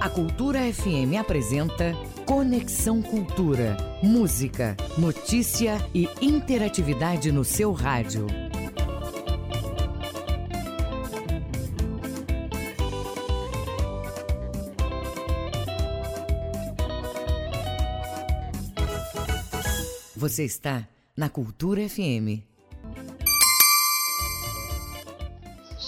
A Cultura FM apresenta Conexão Cultura. Música, notícia e interatividade no seu rádio. Você está na Cultura FM.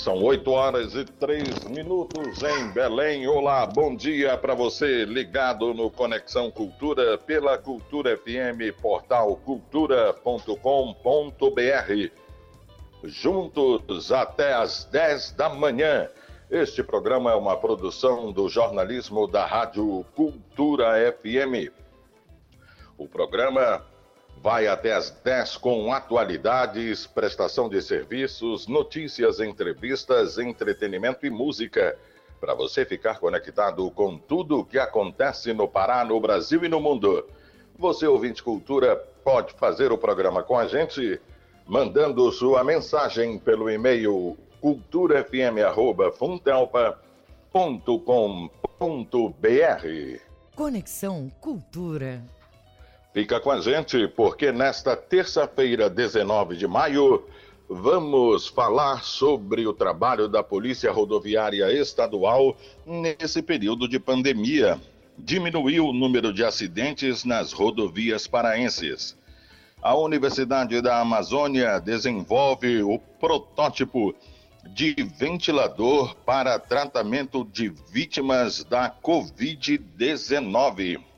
São 8 horas e 3 minutos em Belém. Olá, bom dia para você ligado no Conexão Cultura pela Cultura FM, portal cultura.com.br. Juntos até às 10 da manhã. Este programa é uma produção do jornalismo da Rádio Cultura FM. O programa vai até às 10 com atualidades, prestação de serviços, notícias, entrevistas, entretenimento e música. Para você ficar conectado com tudo o que acontece no Pará, no Brasil e no mundo. Você, ouvinte cultura, pode fazer o programa com a gente mandando sua mensagem pelo e-mail culturafm.funtelpa.com.br. Conexão Cultura. Fica com a gente, porque nesta terça-feira, 19 de maio, vamos falar sobre o trabalho da Polícia Rodoviária Estadual nesse período de pandemia. Diminuiu o número de acidentes nas rodovias paraenses. A Universidade da Amazônia desenvolve o protótipo de ventilador para tratamento de vítimas da Covid-19.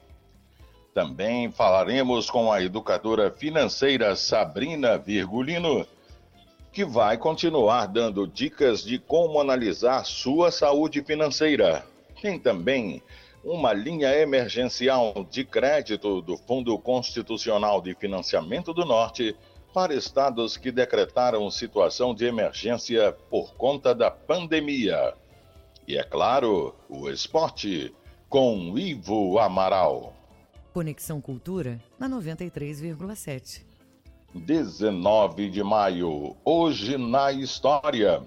Também falaremos com a educadora financeira Sabrina Virgulino, que vai continuar dando dicas de como analisar sua saúde financeira. Tem também uma linha emergencial de crédito do Fundo Constitucional de Financiamento do Norte para estados que decretaram situação de emergência por conta da pandemia. E é claro, o esporte com Ivo Amaral. Conexão Cultura na 93,7. 19 de maio, hoje na história.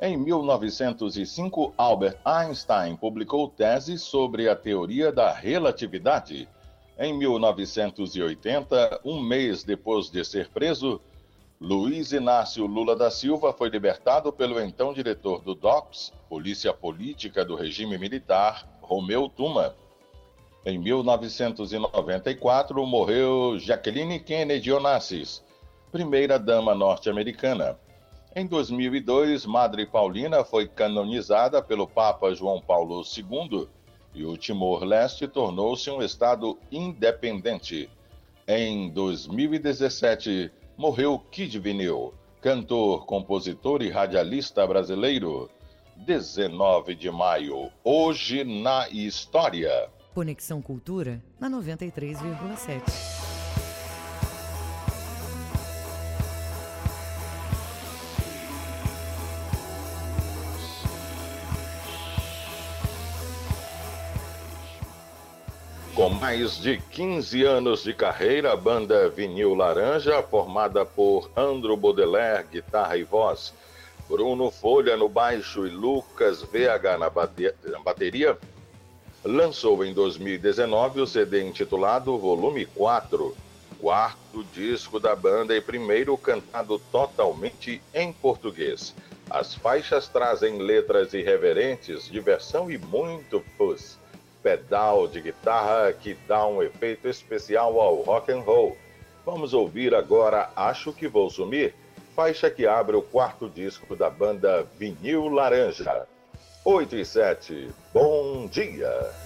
Em 1905, Albert Einstein publicou tese sobre a teoria da relatividade. Em 1980, um mês depois de ser preso, Luiz Inácio Lula da Silva foi libertado pelo então diretor do DOPS, Polícia Política do Regime Militar, Romeu Tuma. Em 1994, morreu Jacqueline Kennedy Onassis, primeira-dama norte-americana. Em 2002, Madre Paulina foi canonizada pelo Papa João Paulo II e o Timor-Leste tornou-se um estado independente. Em 2017, morreu Kid Vinil, cantor, compositor e radialista brasileiro. 19 de maio, hoje na história. Conexão Cultura na 93,7. Com mais de 15 anos de carreira, a banda Vinil Laranja, formada por Andro Baudelaire, guitarra e voz, Bruno Folha no baixo e Lucas VH na bateria, lançou em 2019 o CD intitulado Volume 4, quarto disco da banda e primeiro cantado totalmente em português. As faixas trazem letras irreverentes, diversão e muito fuzz. Pedal de guitarra que dá um efeito especial ao rock and roll. Vamos ouvir agora Acho que Vou Sumir, faixa que abre o quarto disco da banda Vinil Laranja. 8 e 7. Bom dia!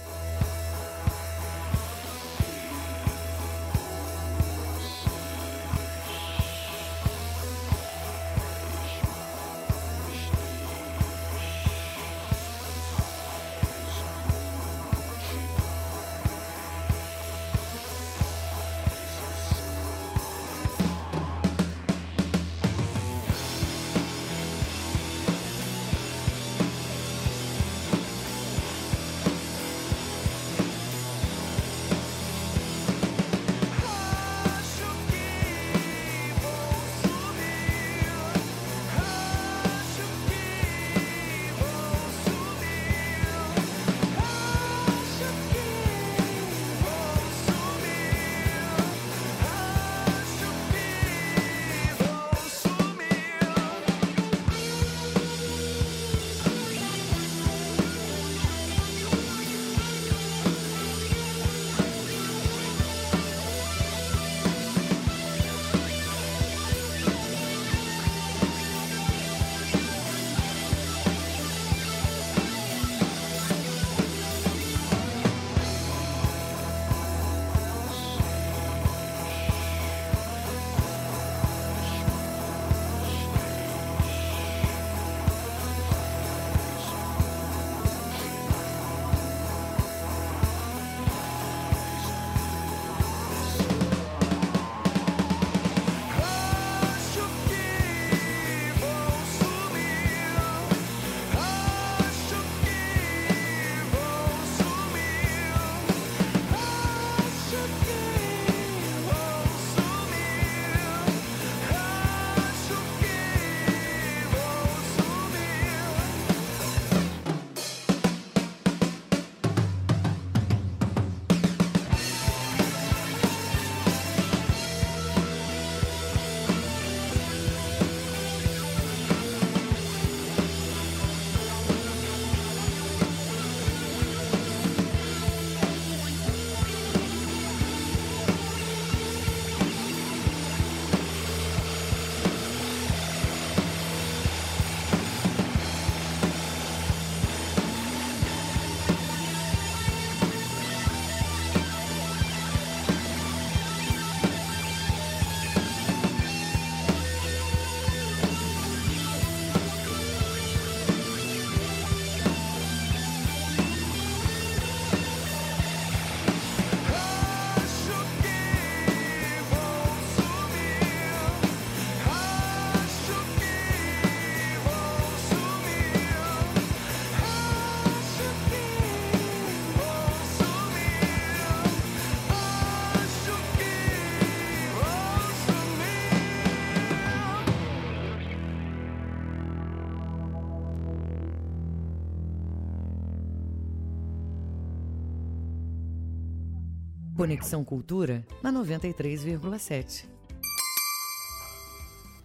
Conexão Cultura na 93,7.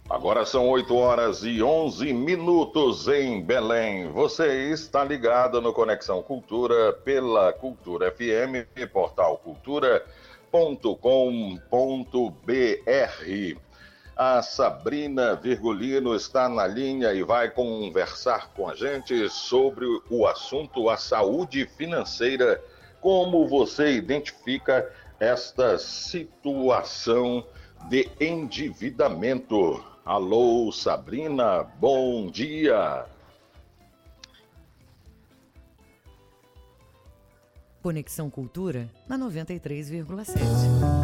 Agora são 8 horas e 11 minutos em Belém. Você está ligado no Conexão Cultura pela Cultura FM, portal cultura.com.br. A Sabrina Virgulino está na linha e vai conversar com a gente sobre o assunto a saúde financeira como você identifica esta situação de endividamento? Alô, Sabrina, bom dia. Conexão Cultura na 93,7.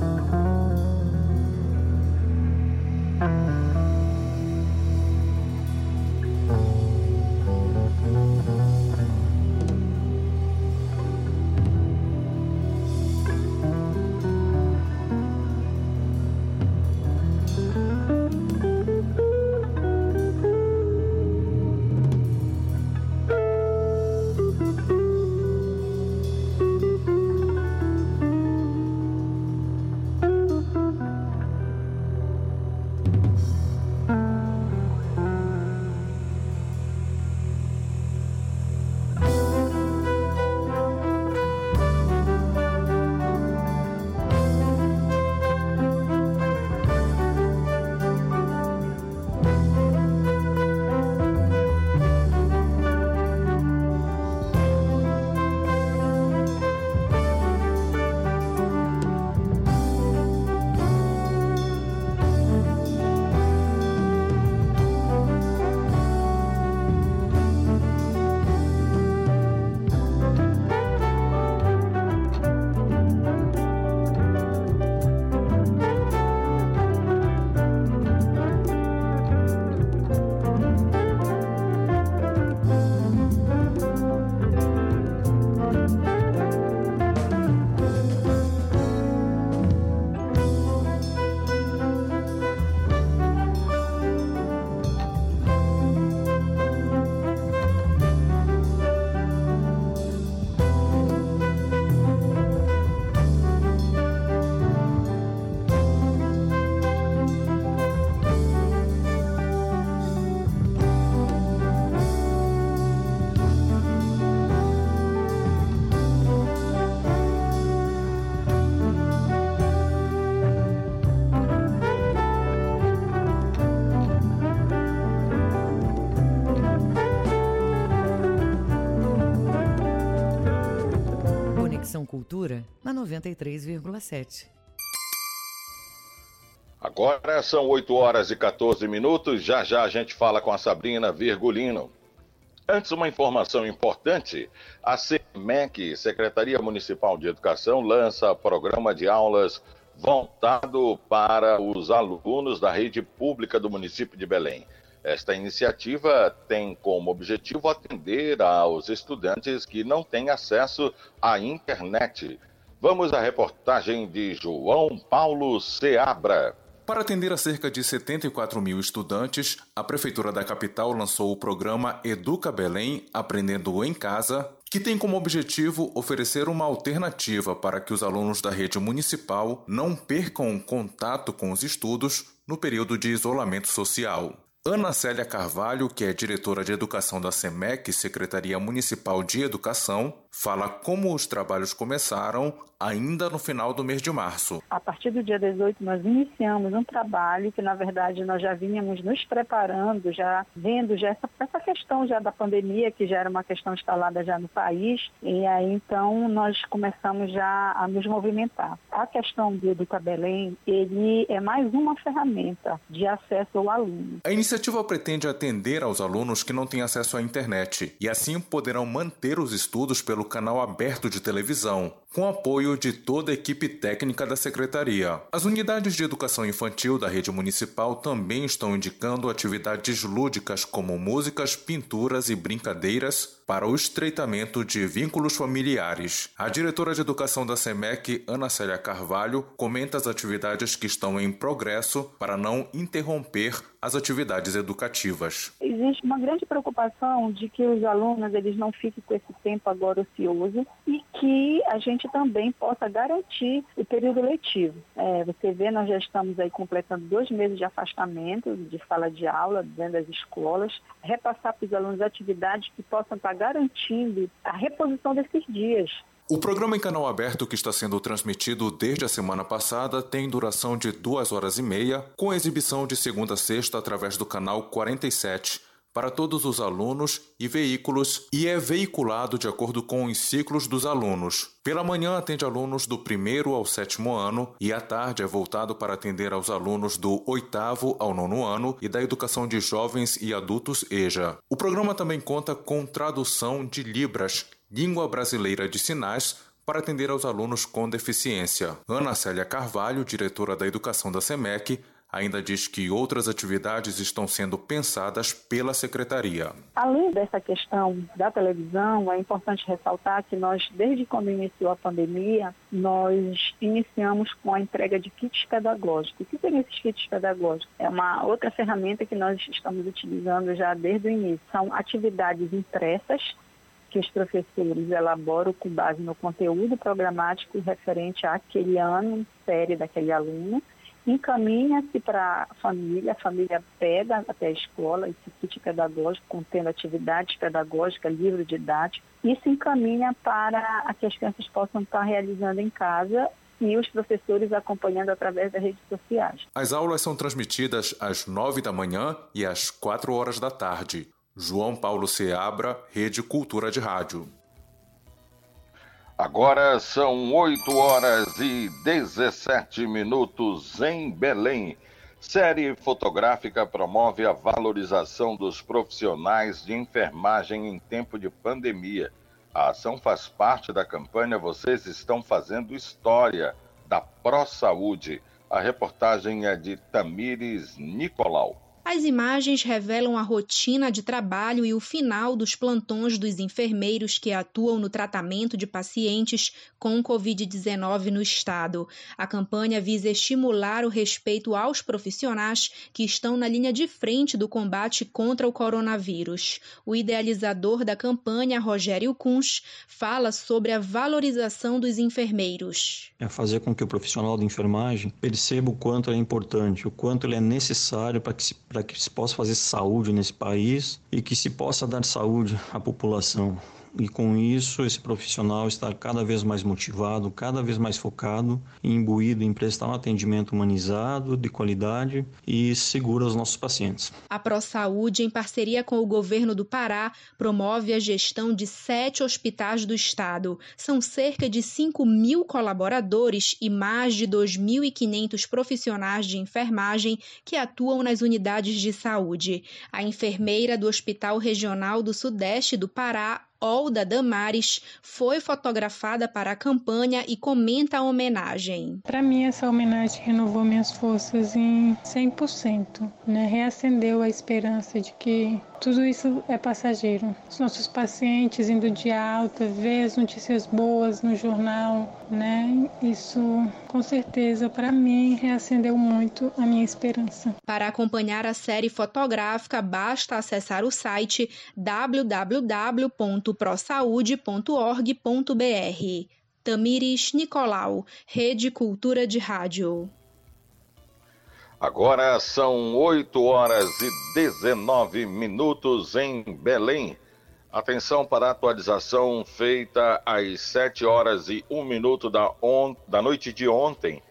Cultura na 93,7. Agora são 8 horas e 14 minutos. Já já a gente fala com a Sabrina Virgulino. Antes, uma informação importante: a CEMEC, Secretaria Municipal de Educação, lança programa de aulas voltado para os alunos da rede pública do município de Belém. Esta iniciativa tem como objetivo atender aos estudantes que não têm acesso à internet. Vamos à reportagem de João Paulo Seabra. Para atender a cerca de 74 mil estudantes, a Prefeitura da capital lançou o programa Educa Belém Aprendendo em Casa, que tem como objetivo oferecer uma alternativa para que os alunos da rede municipal não percam contato com os estudos no período de isolamento social. Ana Célia Carvalho, que é diretora de educação da SEMEC, Secretaria Municipal de Educação, fala como os trabalhos começaram ainda no final do mês de março. A partir do dia 18, nós iniciamos um trabalho que, na verdade, nós já vínhamos nos preparando, já vendo já essa, essa questão já da pandemia, que já era uma questão instalada já no país, e aí então nós começamos já a nos movimentar. A questão do Educa Belém, ele é mais uma ferramenta de acesso ao aluno. A iniciativa pretende atender aos alunos que não têm acesso à internet e assim poderão manter os estudos pelo canal aberto de televisão, com apoio de toda a equipe técnica da secretaria. As unidades de educação infantil da rede municipal também estão indicando atividades lúdicas como músicas, pinturas e brincadeiras para o estreitamento de vínculos familiares. A diretora de educação da SEMEC, Ana Célia Carvalho, comenta as atividades que estão em progresso para não interromper as atividades educativas. Existe uma grande preocupação de que os alunos eles não fiquem com esse tempo agora ocioso e que a gente também possa garantir o período letivo. É, você vê, nós já estamos aí completando dois meses de afastamento de sala de aula dentro das escolas, repassar para os alunos atividades que possam estar garantindo a reposição desses dias. O programa em canal aberto que está sendo transmitido desde a semana passada tem duração de duas horas e meia, com exibição de segunda a sexta através do canal 47 para todos os alunos e veículos e é veiculado de acordo com os ciclos dos alunos. Pela manhã atende alunos do primeiro ao sétimo ano e à tarde é voltado para atender aos alunos do oitavo ao nono ano e da educação de jovens e adultos EJA. O programa também conta com tradução de Libras Língua Brasileira de Sinais, para atender aos alunos com deficiência. Ana Célia Carvalho, diretora da Educação da SEMEC, ainda diz que outras atividades estão sendo pensadas pela secretaria. Além dessa questão da televisão, é importante ressaltar que nós, desde quando iniciou a pandemia, nós iniciamos com a entrega de kits pedagógicos. O que são esses kits pedagógicos? É uma outra ferramenta que nós estamos utilizando já desde o início. São atividades impressas que os professores elaboram com base no conteúdo programático referente àquele ano, série daquele aluno, encaminha-se para a família, a família pega até a escola esse kit pedagógico contendo atividades pedagógicas, livro didático, e se encaminha para que as crianças possam estar realizando em casa e os professores acompanhando através das redes sociais. As aulas são transmitidas às nove da manhã e às quatro horas da tarde. João Paulo Seabra, Rede Cultura de Rádio. Agora são 8 horas e 17 minutos em Belém. Série fotográfica promove a valorização dos profissionais de enfermagem em tempo de pandemia. A ação faz parte da campanha Vocês Estão Fazendo História, da Pro Saúde. A reportagem é de Tamires Nicolau. As imagens revelam a rotina de trabalho e o final dos plantões dos enfermeiros que atuam no tratamento de pacientes com Covid-19 no estado. A campanha visa estimular o respeito aos profissionais que estão na linha de frente do combate contra o coronavírus. O idealizador da campanha, Rogério Kunz, fala sobre a valorização dos enfermeiros. É fazer com que o profissional de enfermagem perceba o quanto é importante, o quanto ele é necessário para que se para que se possa fazer saúde nesse país e que se possa dar saúde à população e com isso esse profissional está cada vez mais motivado, cada vez mais focado e imbuído em prestar um atendimento humanizado, de qualidade e seguro aos nossos pacientes. A ProSaúde, em parceria com o governo do Pará, promove a gestão de sete hospitais do estado. São cerca de 5 mil colaboradores e mais de 2.500 profissionais de enfermagem que atuam nas unidades de saúde. A enfermeira do Hospital Regional do Sudeste do Pará, Olda Damares foi fotografada para a campanha e comenta a homenagem. Para mim, essa homenagem renovou minhas forças em 100%, né? reacendeu a esperança de que tudo isso é passageiro. Os nossos pacientes indo de alta, ver as notícias boas no jornal, né? Isso com certeza para mim reacendeu muito a minha esperança. Para acompanhar a série fotográfica, basta acessar o site www.prosaude.org.br. Tamires Nicolau, Rede Cultura de Rádio. Agora são 8 horas e 19 minutos em Belém. Atenção para a atualização feita às 7 horas e 1 minuto da, da noite de ontem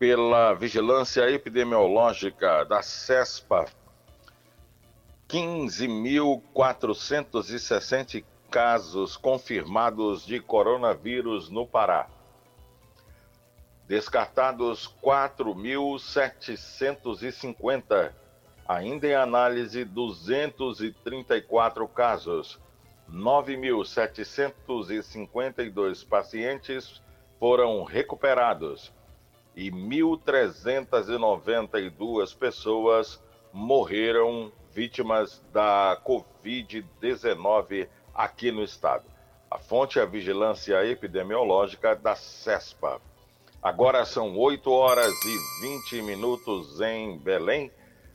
pela Vigilância Epidemiológica da CESPA. 15.460 casos confirmados de coronavírus no Pará. Descartados 4.750. Ainda em análise 234 casos. 9.752 pacientes foram recuperados e 1.392 pessoas morreram vítimas da Covid-19 aqui no estado. A fonte é a Vigilância Epidemiológica da CESPA. Agora são 8 horas e 20 minutos em Belém.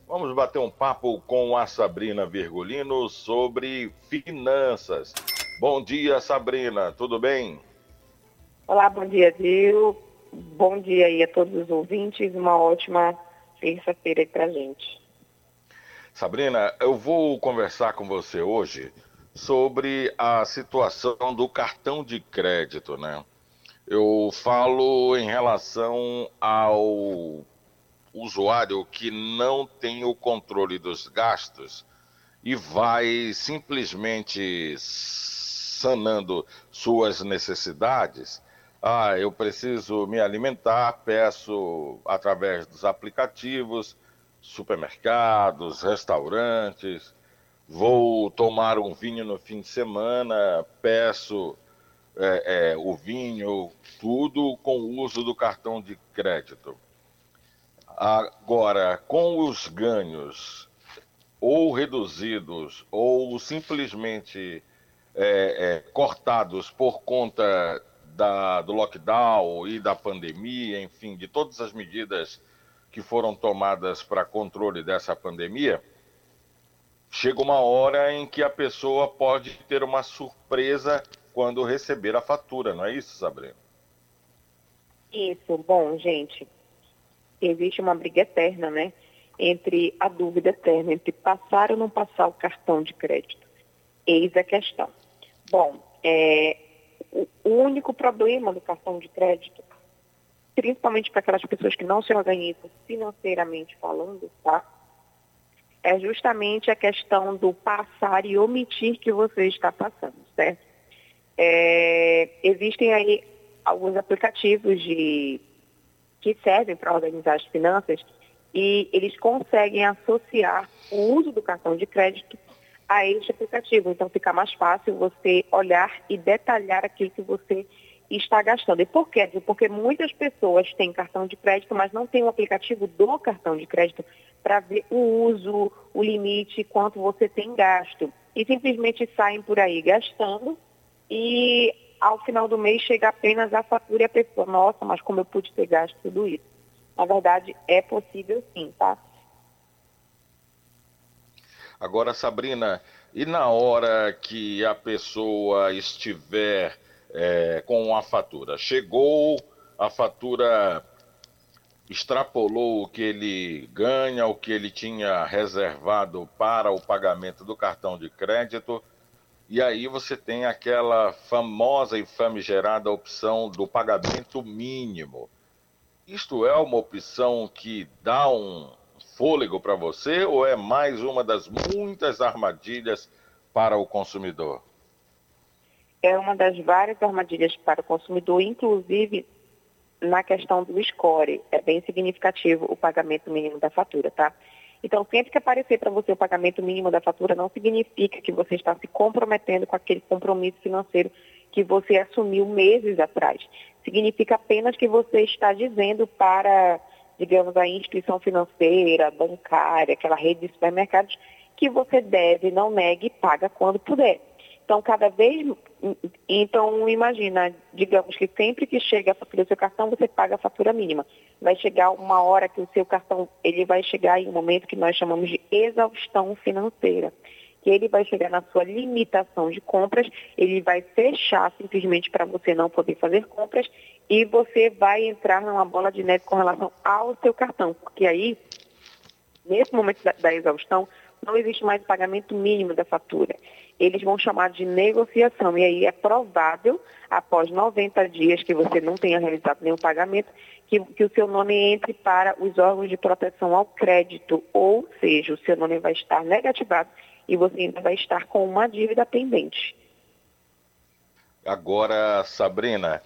Vamos bater um papo com a Sabrina Virgulino sobre finanças. Bom dia, Sabrina, tudo bem? Olá, bom dia, Dil. Bom dia aí a todos os ouvintes. Uma ótima terça-feira aí pra gente. Sabrina, eu vou conversar com você hoje sobre a situação do cartão de crédito, né? Eu falo em relação ao usuário que não tem o controle dos gastos e vai simplesmente sanando suas necessidades. Ah, eu preciso me alimentar, peço através dos aplicativos, supermercados, restaurantes, vou tomar um vinho no fim de semana, peço é, é, o vinho, tudo com o uso do cartão de crédito. Agora, com os ganhos ou reduzidos ou simplesmente é, é, cortados por conta da, do lockdown e da pandemia, enfim, de todas as medidas que foram tomadas para controle dessa pandemia, chega uma hora em que a pessoa pode ter uma surpresa quando receber a fatura, não é isso, Sabrina? Isso, bom, gente, existe uma briga eterna, né? Entre a dúvida eterna entre passar ou não passar o cartão de crédito. Eis a questão. Bom, é, o único problema do cartão de crédito, principalmente para aquelas pessoas que não se organizam financeiramente falando, tá? É justamente a questão do passar e omitir que você está passando, certo? É, existem aí alguns aplicativos de, que servem para organizar as finanças e eles conseguem associar o uso do cartão de crédito a este aplicativo. Então fica mais fácil você olhar e detalhar aquilo que você está gastando. E por quê? Porque muitas pessoas têm cartão de crédito, mas não tem o aplicativo do cartão de crédito para ver o uso, o limite, quanto você tem gasto. E simplesmente saem por aí gastando e ao final do mês chega apenas a fatura e a pessoa, nossa, mas como eu pude gasto tudo isso? Na verdade, é possível sim, tá? Agora, Sabrina, e na hora que a pessoa estiver é, com a fatura? Chegou, a fatura extrapolou o que ele ganha, o que ele tinha reservado para o pagamento do cartão de crédito e aí você tem aquela famosa e famigerada opção do pagamento mínimo. Isto é uma opção que dá um fôlego para você ou é mais uma das muitas armadilhas para o consumidor? É uma das várias armadilhas para o consumidor, inclusive na questão do score. É bem significativo o pagamento mínimo da fatura, tá? Então, sempre que aparecer para você o pagamento mínimo da fatura, não significa que você está se comprometendo com aquele compromisso financeiro que você assumiu meses atrás. Significa apenas que você está dizendo para, digamos, a instituição financeira, bancária, aquela rede de supermercados, que você deve, não negue e paga quando puder. Então, cada vez. Então, imagina, digamos que sempre que chega a fatura do seu cartão, você paga a fatura mínima. Vai chegar uma hora que o seu cartão ele vai chegar em um momento que nós chamamos de exaustão financeira. Que ele vai chegar na sua limitação de compras, ele vai fechar simplesmente para você não poder fazer compras e você vai entrar numa bola de neve com relação ao seu cartão. Porque aí, nesse momento da, da exaustão, não existe mais o pagamento mínimo da fatura eles vão chamar de negociação. E aí é provável, após 90 dias que você não tenha realizado nenhum pagamento, que, que, o seu nome entre para os órgãos de proteção ao crédito, ou seja, o seu nome vai estar negativado e você ainda vai estar com uma dívida pendente. Agora, Sabrina,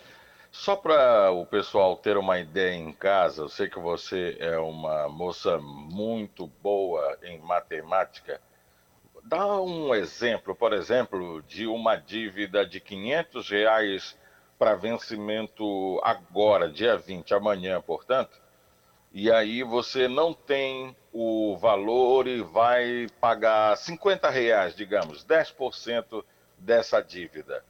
só para o pessoal ter uma ideia em casa, eu sei que você é uma moça muito boa em matemática. Dá um exemplo, por exemplo, de uma dívida de 500 reais para vencimento agora, dia 20, amanhã, portanto, e aí você não tem o valor e vai pagar 50 reais, digamos, 10% dessa dívida.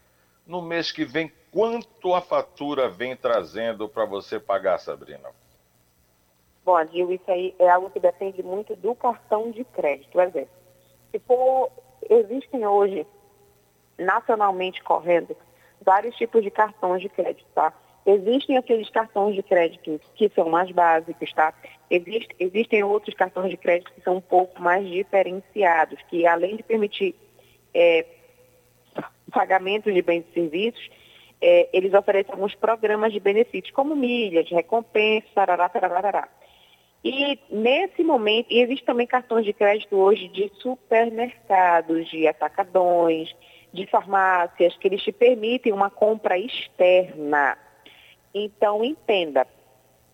No mês que vem, quanto a fatura vem trazendo para você pagar, Sabrina? Bom, Adil, isso aí é algo que depende muito do cartão de crédito. Exemplo, se for, existem hoje, nacionalmente correndo, vários tipos de cartões de crédito, tá? Existem aqueles cartões de crédito que são mais básicos, tá? Existe, existem outros cartões de crédito que são um pouco mais diferenciados, que além de permitir é, pagamento de bens e serviços, é, eles oferecem alguns programas de benefícios, como milhas, recompensas, tarará, tarará, tarará. E nesse momento, e existe também cartões de crédito hoje de supermercados, de atacadões, de farmácias, que eles te permitem uma compra externa. Então, entenda,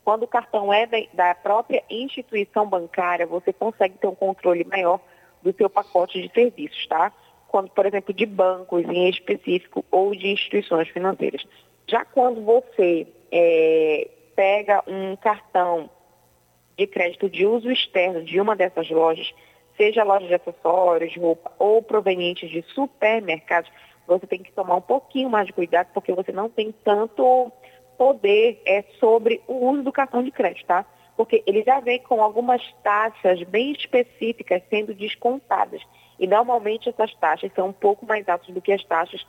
quando o cartão é da própria instituição bancária, você consegue ter um controle maior do seu pacote de serviços, tá? Quando, por exemplo, de bancos em específico ou de instituições financeiras. Já quando você é, pega um cartão de crédito de uso externo de uma dessas lojas, seja loja de acessórios, roupa ou proveniente de supermercados, você tem que tomar um pouquinho mais de cuidado, porque você não tem tanto poder é, sobre o uso do cartão de crédito, tá? Porque ele já vem com algumas taxas bem específicas sendo descontadas. E normalmente essas taxas são um pouco mais altas do que as taxas,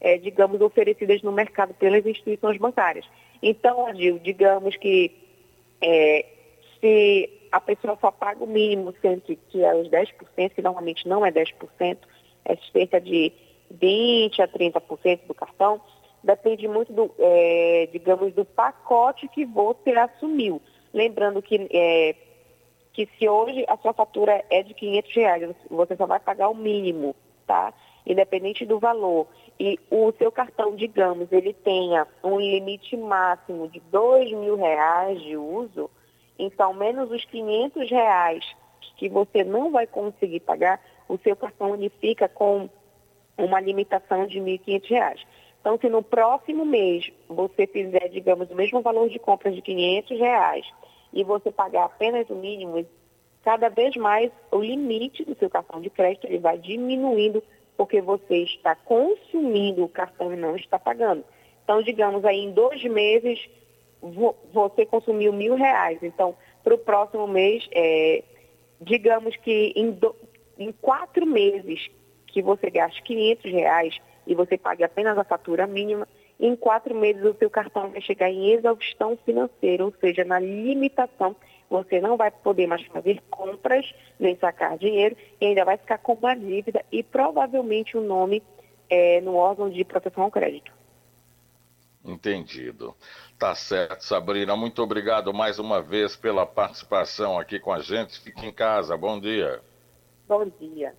é, digamos, oferecidas no mercado pelas instituições bancárias. Então, Adil, digamos que é, se a pessoa só paga o mínimo, sendo que é os 10%, que normalmente não é 10%, é cerca de 20% a 30% do cartão, depende muito do, é, digamos, do pacote que você assumiu. Lembrando que, é, que se hoje a sua fatura é de 500 reais, você só vai pagar o mínimo, tá? Independente do valor. E o seu cartão, digamos, ele tenha um limite máximo de 2 mil reais de uso, então, menos os 500 reais que você não vai conseguir pagar, o seu cartão unifica com uma limitação de R$ 1.500. Então, se no próximo mês você fizer, digamos, o mesmo valor de compra de 500 reais, e você pagar apenas o mínimo, cada vez mais o limite do seu cartão de crédito ele vai diminuindo porque você está consumindo o cartão e não está pagando. Então, digamos aí, em dois meses, você consumiu mil reais. Então, para o próximo mês, é, digamos que em, em quatro meses que você gaste 500 reais e você pague apenas a fatura mínima, em quatro meses o seu cartão vai chegar em exaustão financeira, ou seja, na limitação, você não vai poder mais fazer compras, nem sacar dinheiro, e ainda vai ficar com uma dívida e provavelmente o um nome é, no órgão de proteção ao crédito. Entendido. Tá certo, Sabrina. Muito obrigado mais uma vez pela participação aqui com a gente. Fique em casa. Bom dia. Bom dia.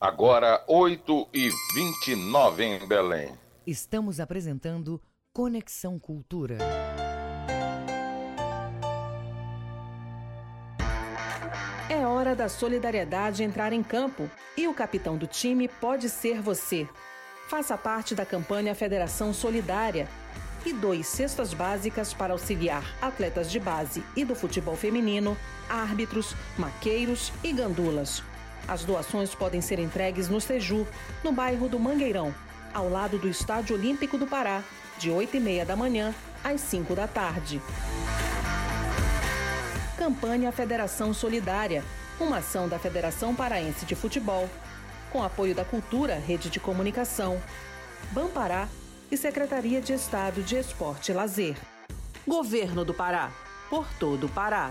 Agora, 8 e 29 em Belém. Estamos apresentando Conexão Cultura. É hora da solidariedade entrar em campo e o capitão do time pode ser você. Faça parte da campanha Federação Solidária e doe cestas básicas para auxiliar atletas de base e do futebol feminino, árbitros, maqueiros e gandulas. As doações podem ser entregues no Seju, no bairro do Mangueirão, ao lado do Estádio Olímpico do Pará, de 8 e meia da manhã às 5 da tarde. Campanha Federação Solidária, uma ação da Federação Paraense de Futebol, com apoio da Cultura, Rede de Comunicação, Bampará e Secretaria de Estado de Esporte e Lazer. Governo do Pará, por todo o Pará.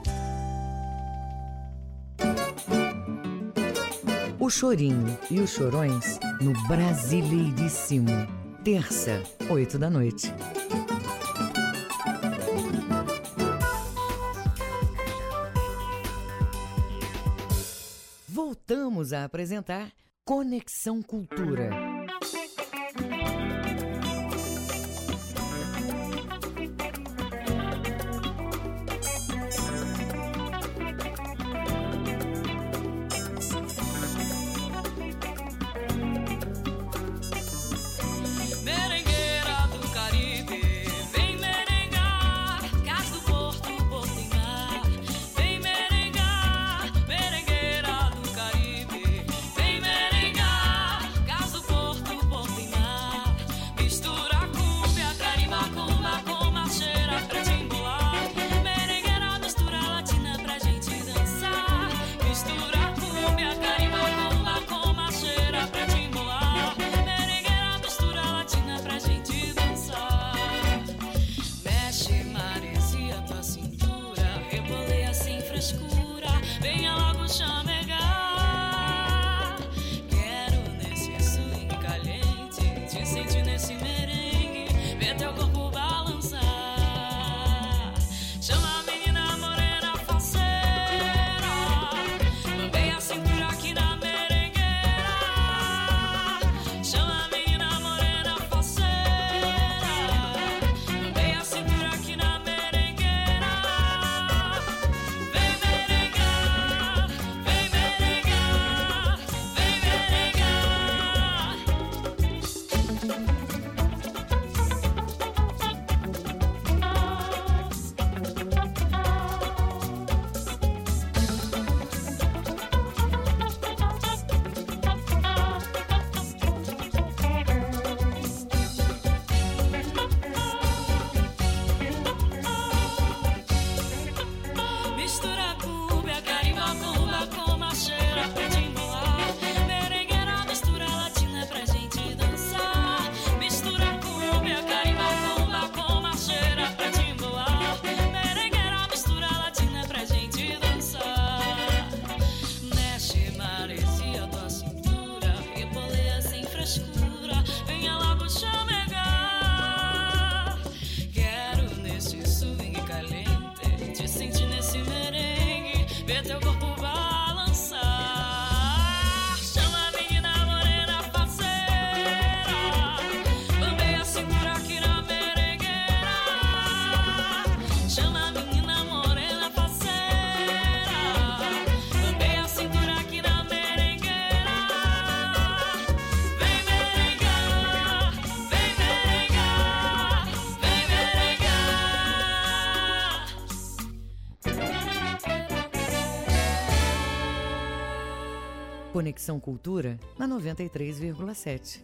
Chorinho e os Chorões no Brasileiríssimo. Terça, oito da noite. Voltamos a apresentar Conexão Cultura. Conexão Cultura na 93,7.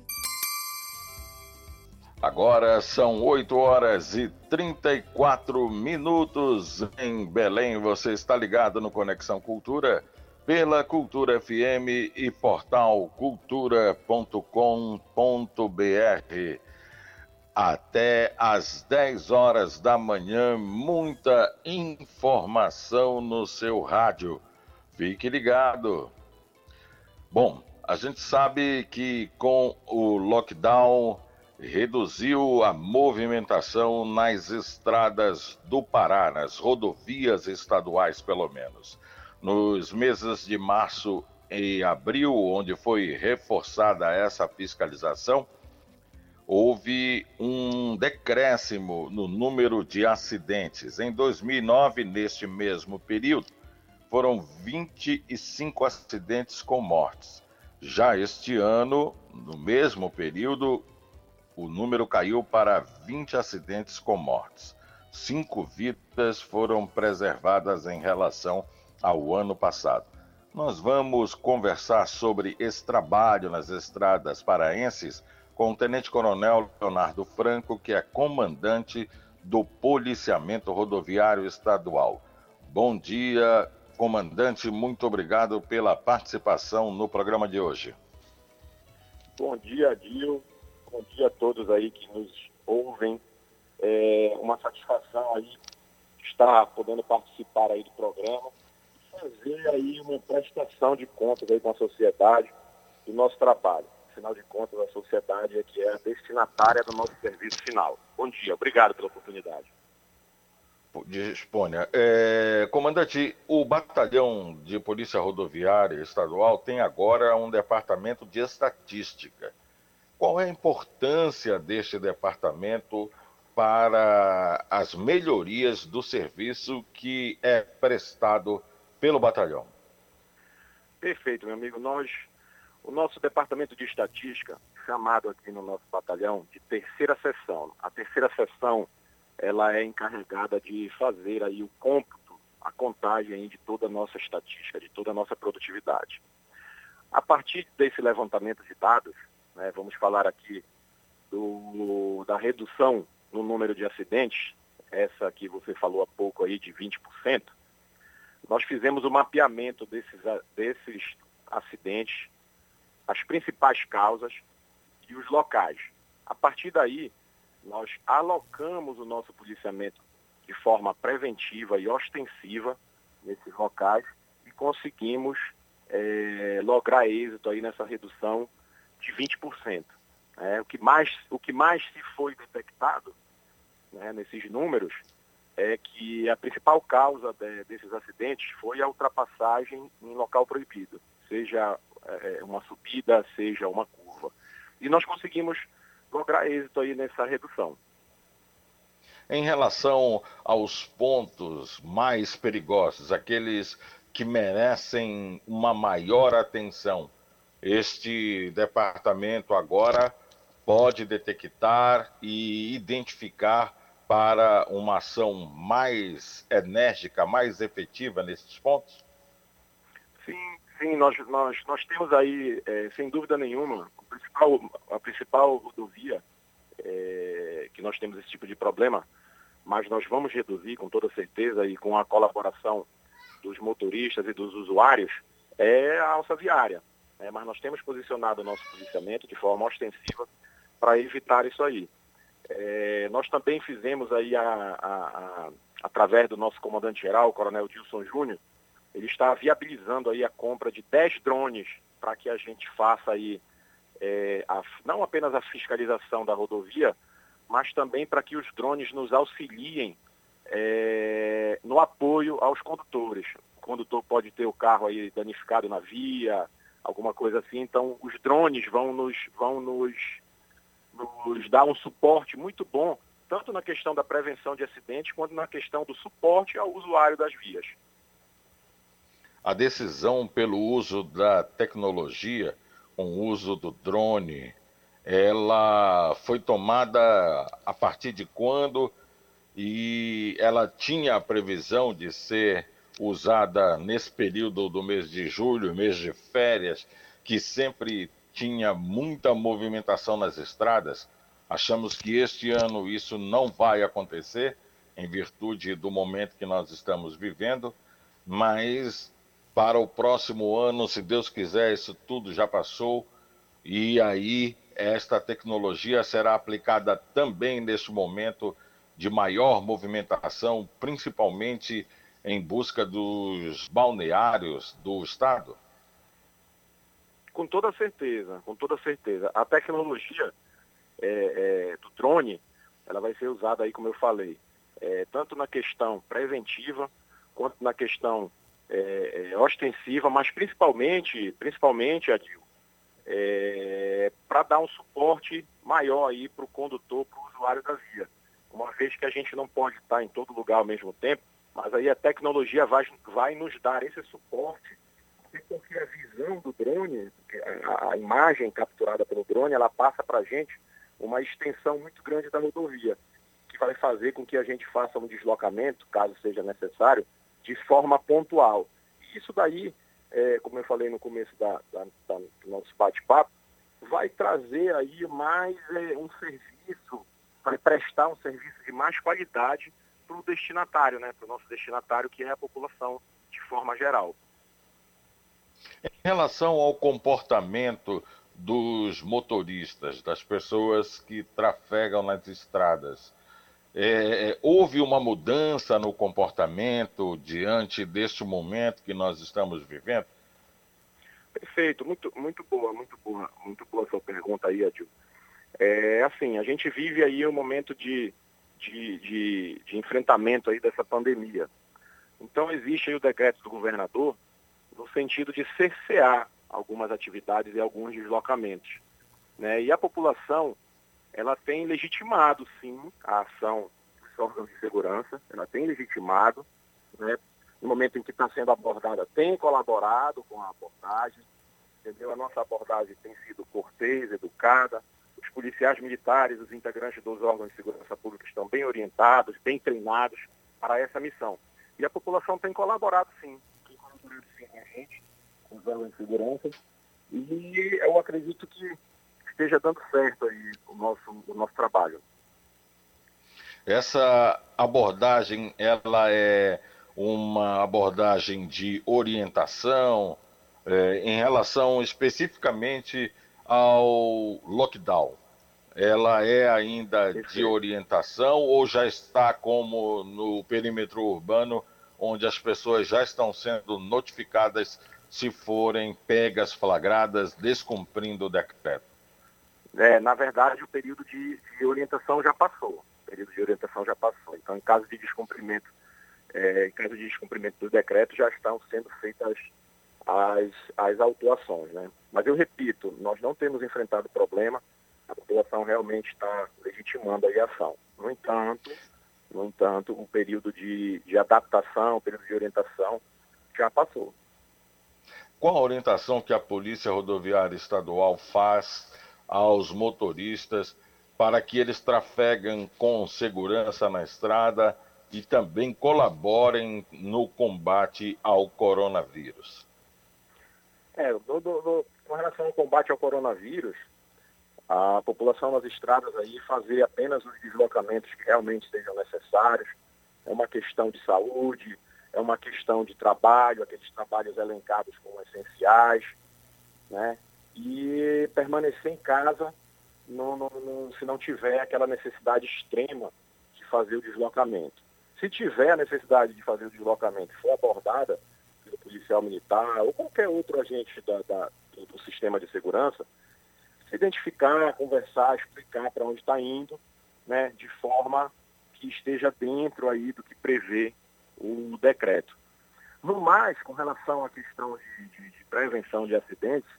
Agora são 8 horas e 34 minutos em Belém. Você está ligado no Conexão Cultura pela Cultura FM e portal cultura.com.br. Até às 10 horas da manhã, muita informação no seu rádio. Fique ligado. Bom, a gente sabe que com o lockdown reduziu a movimentação nas estradas do Pará, nas rodovias estaduais, pelo menos. Nos meses de março e abril, onde foi reforçada essa fiscalização, houve um decréscimo no número de acidentes. Em 2009, neste mesmo período, foram 25 acidentes com mortes. Já este ano, no mesmo período, o número caiu para 20 acidentes com mortes. Cinco vidas foram preservadas em relação ao ano passado. Nós vamos conversar sobre esse trabalho nas estradas paraenses com o Tenente Coronel Leonardo Franco, que é comandante do Policiamento Rodoviário Estadual. Bom dia, comandante. Muito obrigado pela participação no programa de hoje. Bom dia, Dil. Bom dia a todos aí que nos ouvem. É uma satisfação aí estar podendo participar aí do programa e fazer aí uma prestação de contas aí com a sociedade do nosso trabalho. Afinal de contas, a sociedade é que é a destinatária do nosso serviço final. Bom dia, obrigado pela oportunidade. Disponha. É, comandante, o Batalhão de Polícia Rodoviária Estadual tem agora um departamento de estatística. Qual é a importância deste departamento para as melhorias do serviço que é prestado pelo batalhão? Perfeito, meu amigo. Nós, o nosso departamento de estatística, chamado aqui no nosso batalhão de terceira sessão. A terceira sessão, ela é encarregada de fazer aí o cômputo, a contagem de toda a nossa estatística, de toda a nossa produtividade. A partir desse levantamento de dados, né? Vamos falar aqui do, da redução no número de acidentes, essa que você falou há pouco aí de 20%. Nós fizemos o mapeamento desses, desses acidentes, as principais causas e os locais. A partir daí, nós alocamos o nosso policiamento de forma preventiva e ostensiva nesses locais e conseguimos é, lograr êxito aí nessa redução de 20%. É, o, que mais, o que mais se foi detectado né, nesses números é que a principal causa de, desses acidentes foi a ultrapassagem em local proibido, seja é, uma subida, seja uma curva. E nós conseguimos lograr êxito aí nessa redução. Em relação aos pontos mais perigosos, aqueles que merecem uma maior atenção, este departamento agora pode detectar e identificar para uma ação mais enérgica, mais efetiva nesses pontos? Sim, sim, nós, nós, nós temos aí, é, sem dúvida nenhuma, principal, a principal rodovia é, que nós temos esse tipo de problema, mas nós vamos reduzir com toda certeza e com a colaboração dos motoristas e dos usuários, é a alça viária. Né? Mas nós temos posicionado o nosso policiamento de forma ostensiva para evitar isso aí. É, nós também fizemos aí, a, a, a, através do nosso comandante-geral, o coronel Dilson Júnior, ele está viabilizando aí a compra de 10 drones para que a gente faça aí é, a, não apenas a fiscalização da rodovia, mas também para que os drones nos auxiliem é, no apoio aos condutores. O condutor pode ter o carro aí danificado na via, alguma coisa assim. Então, os drones vão nos, vão nos, nos dar um suporte muito bom, tanto na questão da prevenção de acidentes, quanto na questão do suporte ao usuário das vias. A decisão pelo uso da tecnologia, com o uso do drone, ela foi tomada a partir de quando e ela tinha a previsão de ser usada nesse período do mês de julho, mês de férias, que sempre tinha muita movimentação nas estradas. Achamos que este ano isso não vai acontecer, em virtude do momento que nós estamos vivendo, mas para o próximo ano, se Deus quiser, isso tudo já passou e aí esta tecnologia será aplicada também neste momento de maior movimentação, principalmente em busca dos balneários do estado? Com toda certeza, com toda certeza. A tecnologia é, é, do drone, ela vai ser usada aí, como eu falei, é, tanto na questão preventiva quanto na questão é, é, ostensiva, mas principalmente, principalmente, Adil, é, para dar um suporte maior aí para o condutor, para o usuário da via. Uma vez que a gente não pode estar em todo lugar ao mesmo tempo, mas aí a tecnologia vai, vai nos dar esse suporte, porque a visão do drone, a, a imagem capturada pelo drone, ela passa para a gente uma extensão muito grande da rodovia, que vai fazer com que a gente faça um deslocamento, caso seja necessário, de forma pontual. Isso daí é, como eu falei no começo da, da, da, do nosso bate-papo, vai trazer aí mais é, um serviço, vai prestar um serviço de mais qualidade para o destinatário, né, para o nosso destinatário, que é a população de forma geral. Em relação ao comportamento dos motoristas, das pessoas que trafegam nas estradas, é, é, houve uma mudança no comportamento diante deste momento que nós estamos vivendo? Perfeito, muito, muito boa, muito boa, muito boa sua pergunta aí, Adil. É assim, a gente vive aí um momento de, de, de, de enfrentamento aí dessa pandemia. Então existe aí o decreto do governador no sentido de cercear algumas atividades e alguns deslocamentos. Né? E a população ela tem legitimado, sim, a ação dos órgãos de segurança, ela tem legitimado, né? no momento em que está sendo abordada, tem colaborado com a abordagem, entendeu? A nossa abordagem tem sido cortês, educada, os policiais militares, os integrantes dos órgãos de segurança pública estão bem orientados, bem treinados para essa missão. E a população tem colaborado sim, tem colaborado sim com a gente, com os órgãos de segurança, e eu acredito que esteja dando certo aí o nosso, o nosso trabalho. Essa abordagem, ela é uma abordagem de orientação é, em relação especificamente ao lockdown. Ela é ainda de orientação ou já está como no perímetro urbano, onde as pessoas já estão sendo notificadas se forem pegas, flagradas, descumprindo o decreto? É, na verdade, o período de, de, orientação já passou. O período de orientação já passou. Então, em caso de descumprimento, é, em caso de descumprimento do decreto, já estão sendo feitas as, as autuações. Né? Mas eu repito, nós não temos enfrentado problema, a população realmente está legitimando a ação. No entanto, no entanto, o período de, de adaptação, o período de orientação já passou. Qual a orientação que a Polícia Rodoviária Estadual faz aos motoristas para que eles trafeguem com segurança na estrada e também colaborem no combate ao coronavírus. É, do, do, do, com relação ao combate ao coronavírus, a população nas estradas aí fazer apenas os deslocamentos que realmente sejam necessários, é uma questão de saúde, é uma questão de trabalho, aqueles trabalhos elencados como essenciais, né? E permanecer em casa no, no, no, se não tiver aquela necessidade extrema de fazer o deslocamento. Se tiver a necessidade de fazer o deslocamento for abordada pelo policial militar ou qualquer outro agente da, da, do, do, sistema de segurança, se identificar, conversar, explicar para onde está indo, né, de forma que esteja dentro aí do que prevê o decreto. No mais, com relação à questão de, de, de prevenção de acidentes,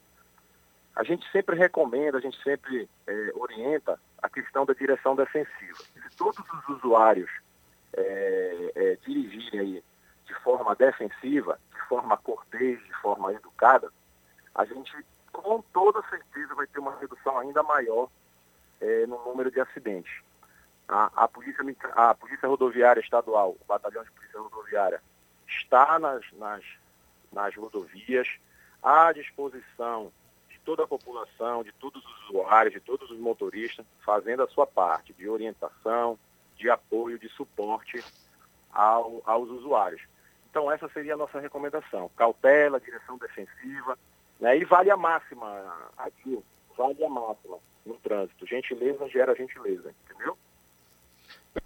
a gente sempre recomenda, a gente sempre é, orienta a questão da direção defensiva. Se todos os usuários é, é, dirigirem aí de forma defensiva, de forma cortês, de forma educada, a gente com toda certeza vai ter uma redução ainda maior é, no número de acidentes. A, a, polícia, a Polícia Rodoviária Estadual, o Batalhão de Polícia Rodoviária, está nas, nas, nas rodovias à disposição toda a população, de todos os usuários, de todos os motoristas, fazendo a sua parte de orientação, de apoio, de suporte ao, aos usuários. Então essa seria a nossa recomendação. Cautela, direção defensiva, né? e vale a máxima aqui, vale a máxima no trânsito. Gentileza gera gentileza, entendeu?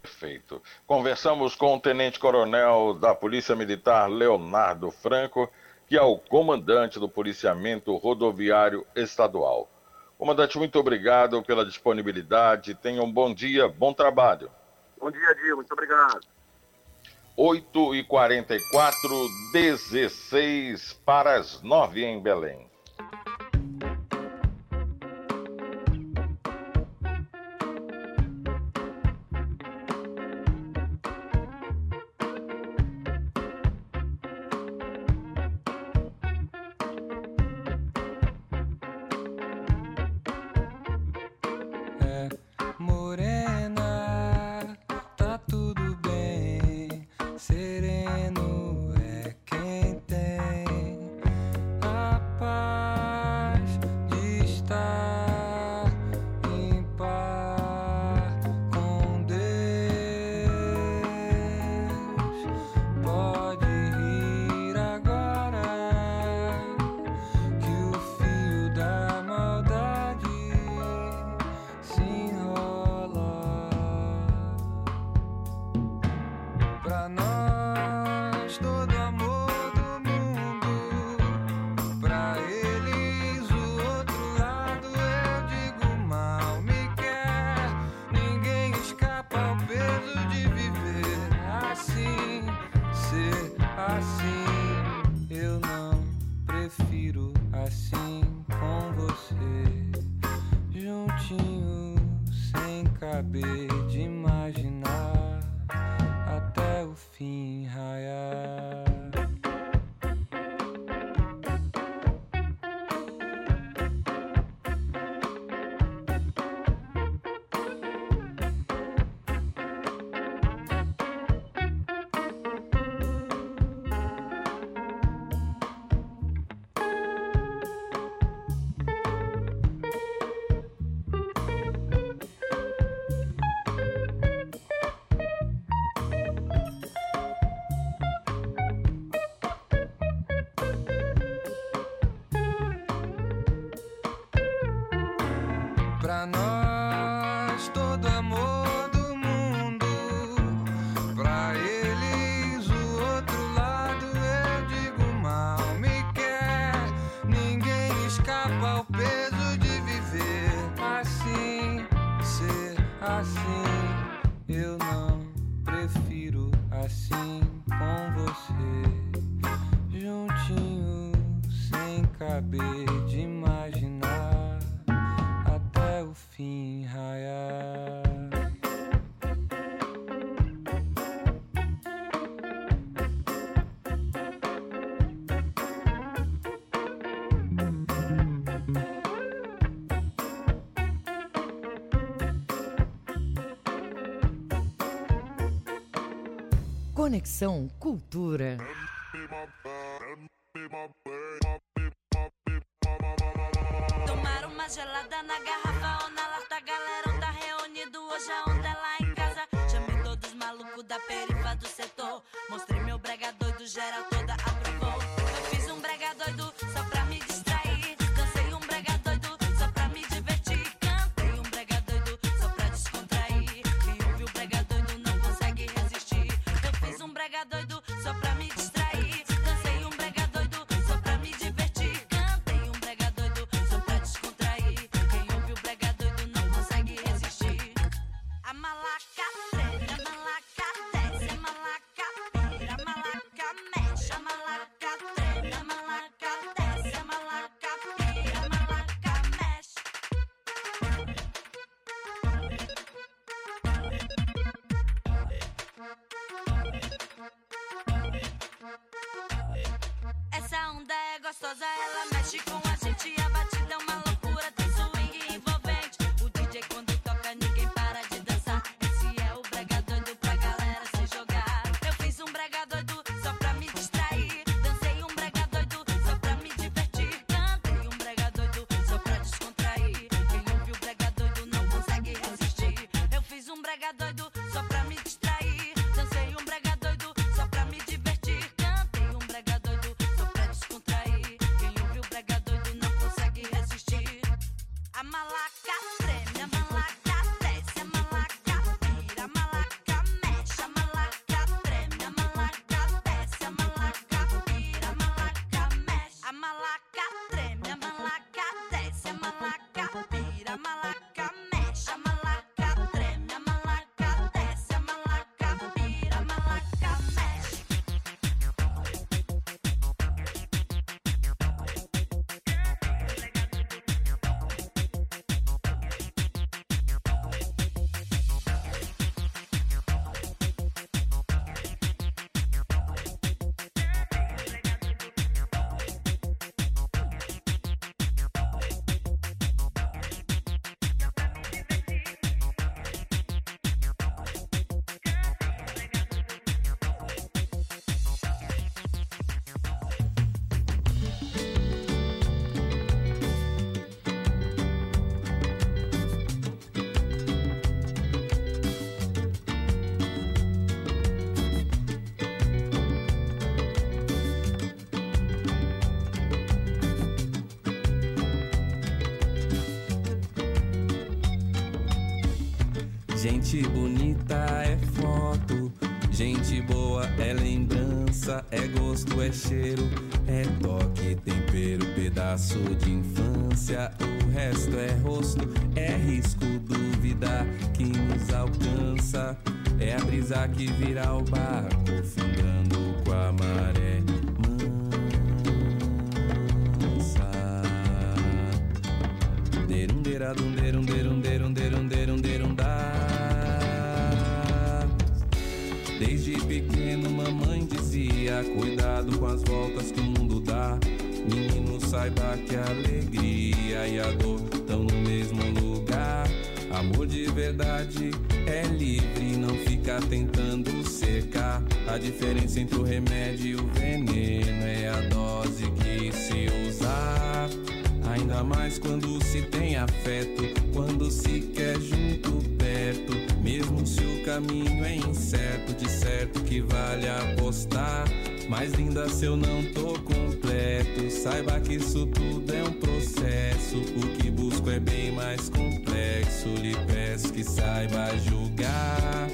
Perfeito. Conversamos com o Tenente Coronel da Polícia Militar, Leonardo Franco, que é o comandante do policiamento rodoviário estadual. Comandante, muito obrigado pela disponibilidade. Tenha um bom dia, bom trabalho. Bom dia, Dio. Muito obrigado. 8 e 44 16 para as 9 em Belém. Conexão Cultura. Ela mexe é cheiro, é toque, tempero, pedaço de infância. O resto é rosto, é risco, dúvida que nos alcança. É a brisa que vira o bar que isso tudo é um processo. O que busco é bem mais complexo. Lhe peço que saiba julgar.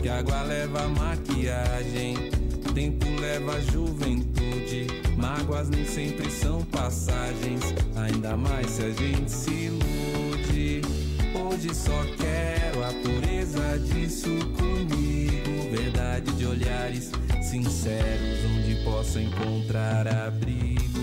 Que água leva maquiagem, tempo leva juventude. Mágoas nem sempre são passagens, ainda mais se a gente se ilude. Hoje só quero a pureza disso comigo. Verdade de olhares sinceros, onde posso encontrar abrigo.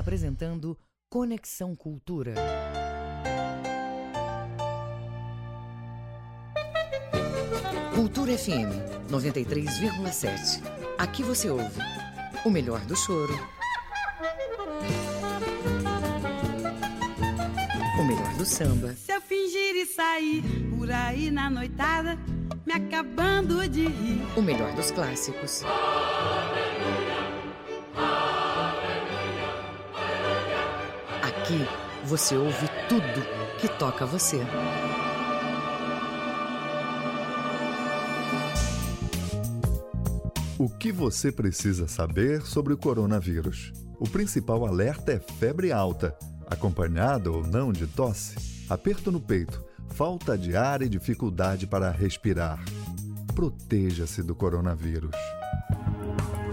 Apresentando Conexão Cultura. Cultura FM 93,7. Aqui você ouve o melhor do choro, o melhor do samba. Se eu fingir e sair por aí na noitada, me acabando de rir. O melhor dos clássicos. Aqui você ouve tudo que toca você. O que você precisa saber sobre o coronavírus? O principal alerta é febre alta, acompanhado ou não de tosse, aperto no peito, falta de ar e dificuldade para respirar. Proteja-se do coronavírus.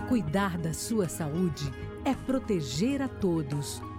Cuidar da sua saúde é proteger a todos.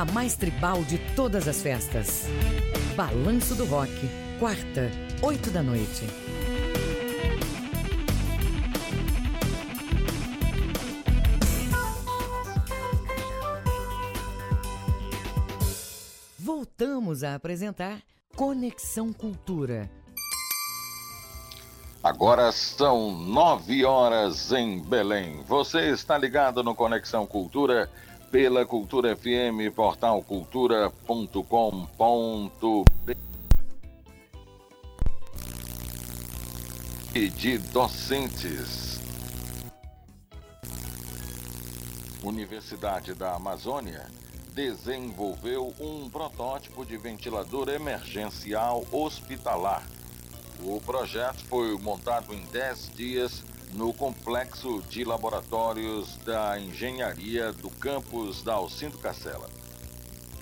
A mais tribal de todas as festas. Balanço do Rock, quarta, 8 da noite. Voltamos a apresentar Conexão Cultura. Agora são nove horas em Belém. Você está ligado no Conexão Cultura pela Cultura FM, portal cultura.com.br. E de docentes. Universidade da Amazônia desenvolveu um protótipo de ventilador emergencial hospitalar. O projeto foi montado em 10 dias no complexo de laboratórios da engenharia do campus da Alcindo Cacela.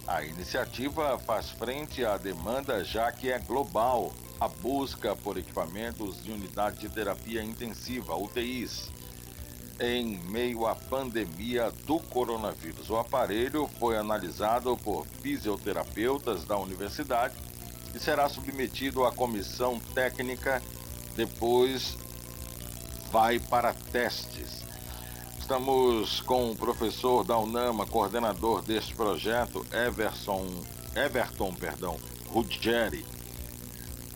A iniciativa faz frente à demanda já que é global a busca por equipamentos de unidade de terapia intensiva, UTIs, em meio à pandemia do coronavírus. O aparelho foi analisado por fisioterapeutas da universidade e será submetido à comissão técnica. Depois vai para testes. Estamos com o professor da UNAMA, coordenador deste projeto, Everson, Everton, perdão, Ruggeri.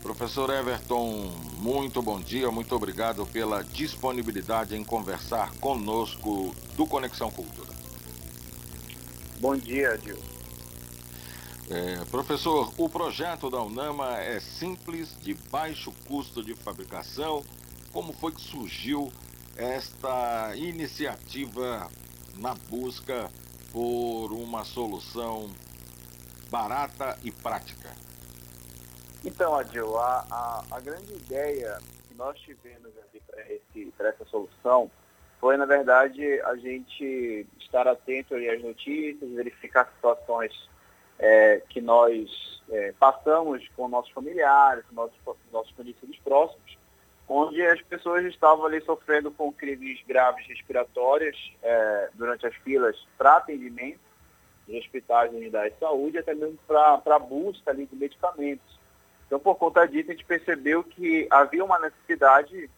Professor Everton, muito bom dia, muito obrigado pela disponibilidade em conversar conosco do Conexão Cultura. Bom dia, Gil. É, professor, o projeto da UNAMA é simples, de baixo custo de fabricação. Como foi que surgiu esta iniciativa na busca por uma solução barata e prática? Então, Adil, a, a, a, grande ideia que nós tivemos para essa solução foi, na verdade, a gente estar atento às notícias, verificar situações é, que nós é, passamos com nossos familiares, com nossos, nossos conhecidos próximos, onde as pessoas estavam ali sofrendo com crises graves respiratórias é, durante as filas para atendimento de hospitais e unidades de saúde, até mesmo para busca ali de medicamentos. Então, por conta disso, a gente percebeu que havia uma necessidade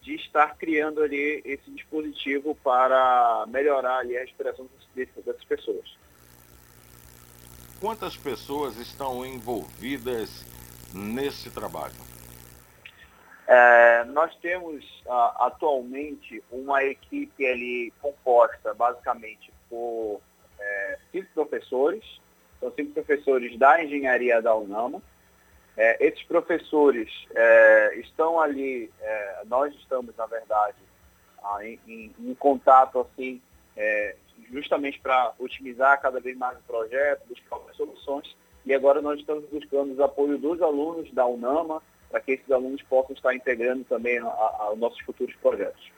de estar criando ali esse dispositivo para melhorar ali a respiração dessas pessoas. Quantas pessoas estão envolvidas nesse trabalho? É, nós temos uh, atualmente uma equipe ali composta basicamente por é, cinco professores, são cinco professores da engenharia da UNAMA, é, esses professores é, estão ali, é, nós estamos, na verdade, ah, em, em, em, contato assim, é, justamente para otimizar cada vez mais o projeto, buscar soluções. E agora nós estamos buscando o apoio dos alunos da UNAMA, para que esses alunos possam estar integrando também aos nossos futuros projetos.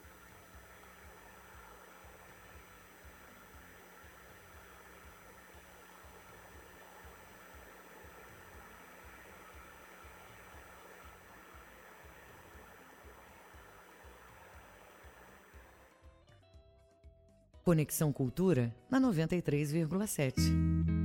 Conexão Cultura na 93,7.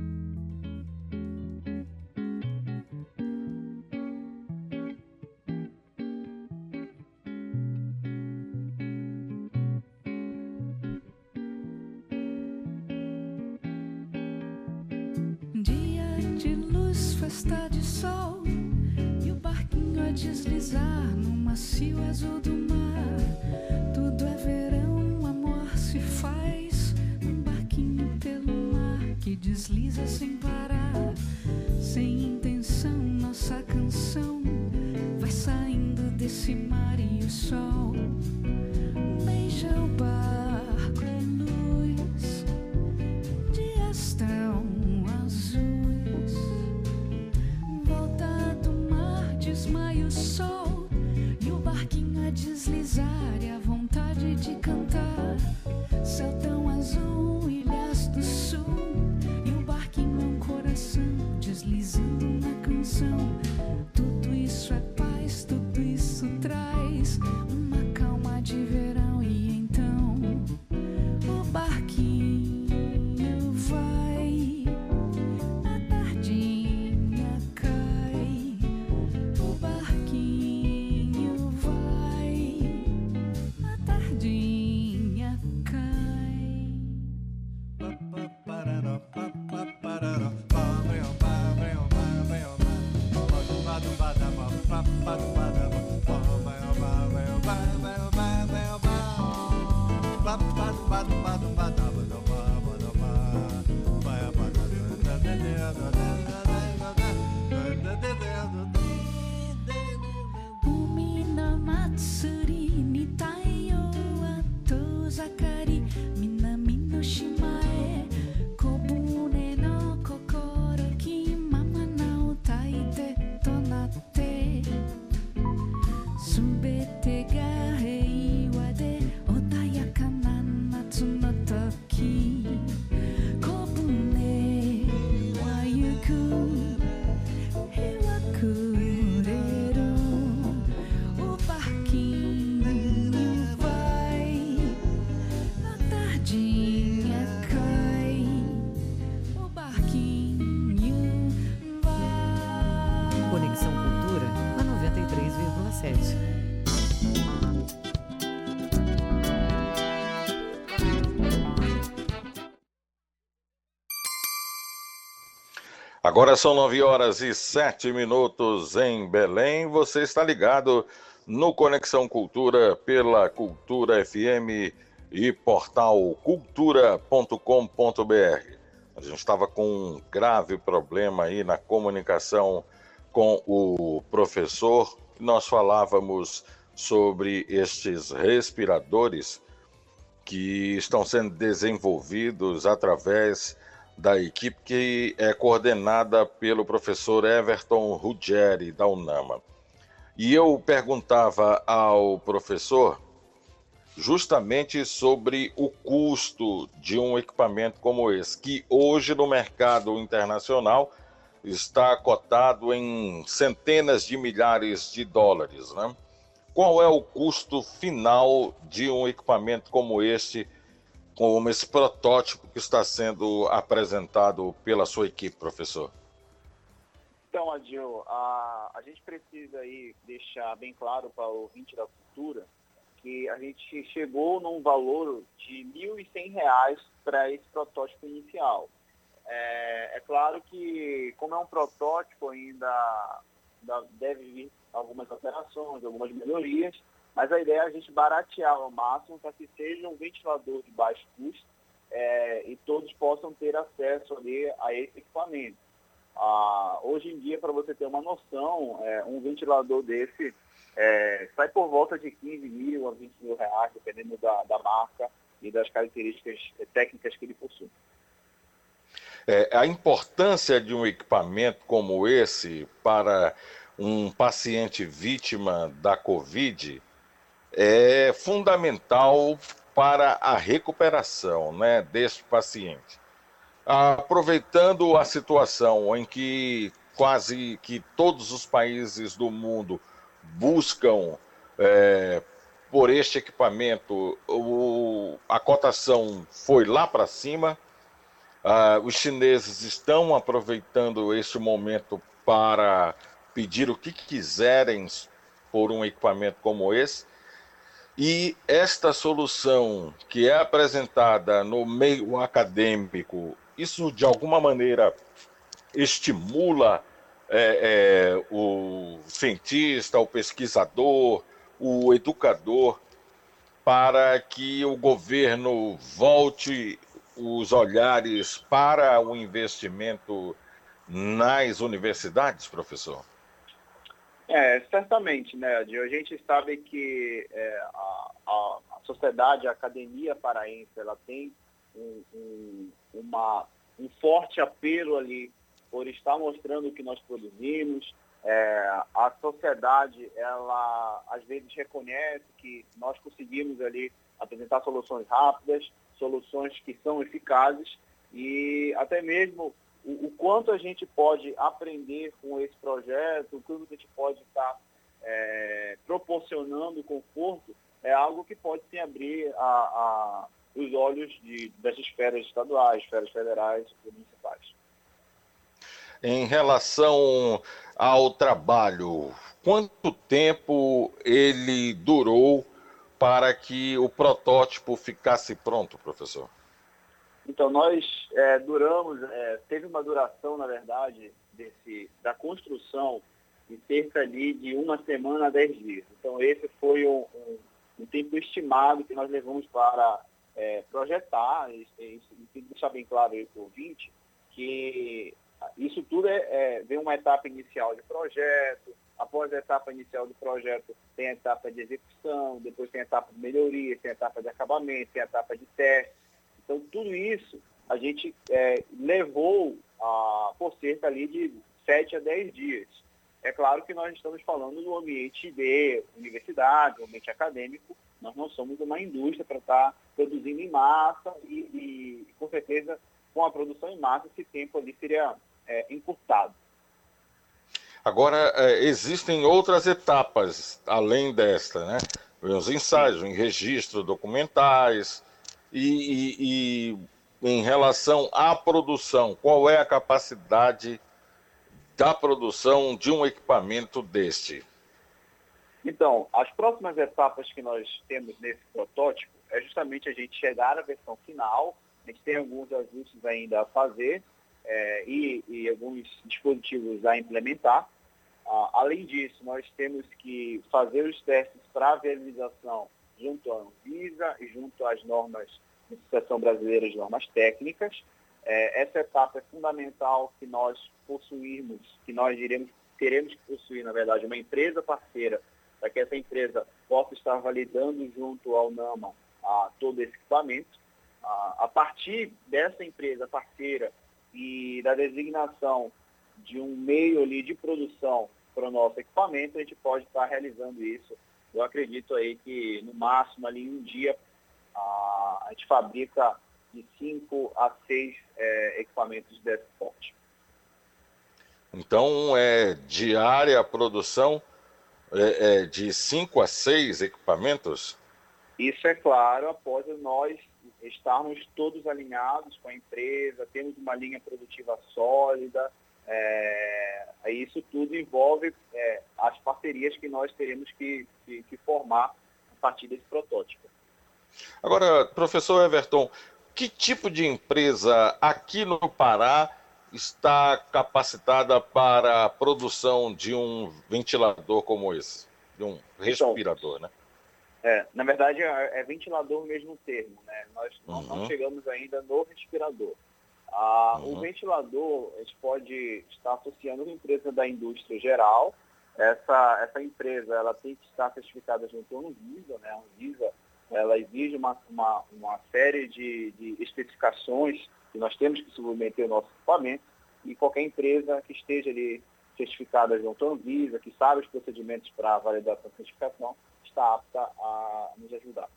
já caiu. Agora são nove horas e sete minutos em Belém. Você está ligado no Conexão Cultura pela Cultura FM e portal cultura.com.br. A gente estava com um grave problema aí na comunicação com o professor. Nós falávamos sobre estes respiradores que estão sendo desenvolvidos através da equipe que é coordenada pelo professor Everton Ruggeri, da UNAMA. E eu perguntava ao professor justamente sobre o custo de um equipamento como esse, que hoje no mercado internacional está cotado em centenas de milhares de dólares. Né? Qual é o custo final de um equipamento como este como esse protótipo que está sendo apresentado pela sua equipe, professor? Então, Adil, a, a gente precisa aí deixar bem claro para o ouvinte da cultura que a gente chegou num valor de R$ 1.100 para esse protótipo inicial. É, é, claro que, como é um protótipo, ainda, ainda deve vir algumas alterações, algumas melhorias, mas a ideia é a gente baratear ao máximo para que seja um ventilador de baixo custo é, e todos possam ter acesso ali a esse equipamento. Ah, hoje em dia, para você ter uma noção, é, um ventilador desse é, sai por volta de 15 mil a 20 mil reais, dependendo da, da marca e das características técnicas que ele possui. É, a importância de um equipamento como esse para um paciente vítima da Covid é fundamental para a recuperação né, deste paciente. Aproveitando a situação em que quase que todos os países do mundo buscam é, por este equipamento, o, a cotação foi lá para cima. Uh, os chineses estão aproveitando este momento para pedir o que quiserem por um equipamento como esse. E esta solução que é apresentada no meio acadêmico, isso de alguma maneira estimula é, é, o cientista, o pesquisador, o educador, para que o governo volte os olhares para o investimento nas universidades, professor? É, certamente, né, Adil? A gente sabe que é, a, a, a, sociedade, a academia paraense, ela tem um, um, uma, um forte apelo ali por estar mostrando o que nós produzimos. É, a sociedade, ela às vezes reconhece que nós conseguimos ali apresentar soluções rápidas, soluções que são eficazes e até mesmo o, o, quanto a gente pode aprender com esse projeto, o quanto a gente pode estar é, proporcionando conforto, é algo que pode abrir a, a, os olhos de, das esferas estaduais, esferas federais e municipais. Em relação ao trabalho, quanto tempo ele durou para que o protótipo ficasse pronto, professor? Então, nós é, duramos, é, teve uma duração, na verdade, desse, da construção de cerca ali de uma semana a dez dias. Então, esse foi um, um, um tempo estimado que nós levamos para é, projetar, e, e, e deixar bem claro aí para o ouvinte, que isso tudo é, é, vem uma etapa inicial de projeto, após a etapa inicial do projeto tem a etapa de execução, depois tem a etapa de melhoria, tem a etapa de acabamento, tem a etapa de teste, então, tudo isso a gente é, levou a, por cerca ali de 7 a 10 dias. É claro que nós estamos falando no ambiente de universidade, ambiente acadêmico, nós não somos uma indústria para estar produzindo em massa e, e, com certeza, com a produção em massa, esse tempo ali seria é, encurtado. Agora, é, existem outras etapas além desta, né? Os ensaios, em registro documentais, e, e, e em relação à produção, qual é a capacidade da produção de um equipamento deste? Então, as próximas etapas que nós temos nesse protótipo é justamente a gente chegar à versão final. A gente tem alguns ajustes ainda a fazer é, e, e, alguns dispositivos a implementar. Ah, além disso, nós temos que fazer os testes para viabilização junto à Anvisa e junto às normas Associação Brasileira de Normas Técnicas. É, essa etapa é fundamental que nós possuirmos, que nós iremos, teremos que possuir, na verdade, uma empresa parceira, para que essa empresa possa estar validando junto ao NAMA a, todo esse equipamento. A, a partir dessa empresa parceira e da designação de um meio ali de produção para o nosso equipamento, a gente pode estar realizando isso eu acredito aí que no máximo ali um dia a, a gente fabrica de 5 a 6 é, equipamentos desse porte. Então é diária a produção é, é, de 5 a 6 equipamentos? Isso é claro, após nós estarmos todos alinhados com a empresa, temos uma linha produtiva sólida, é, isso tudo envolve é, as parcerias que nós teremos que, que, que, formar a partir desse protótipo. Agora, professor Everton, que tipo de empresa aqui no Pará está capacitada para a produção de um ventilador como esse, de um respirador, então, né? É, na verdade, é, é ventilador mesmo termo, né? Nós não, uhum. não chegamos ainda no respirador. Ah, uhum. O ventilador, a gente pode estar associando uma empresa da indústria geral. Essa, essa empresa ela tem que estar certificada junto à Anvisa. Né? A Anvisa ela exige uma, uma, uma série de, de especificações que nós temos que submeter ao nosso equipamento e qualquer empresa que esteja ali certificada junto à Anvisa, que sabe os procedimentos para validação e certificação, está apta a nos ajudar.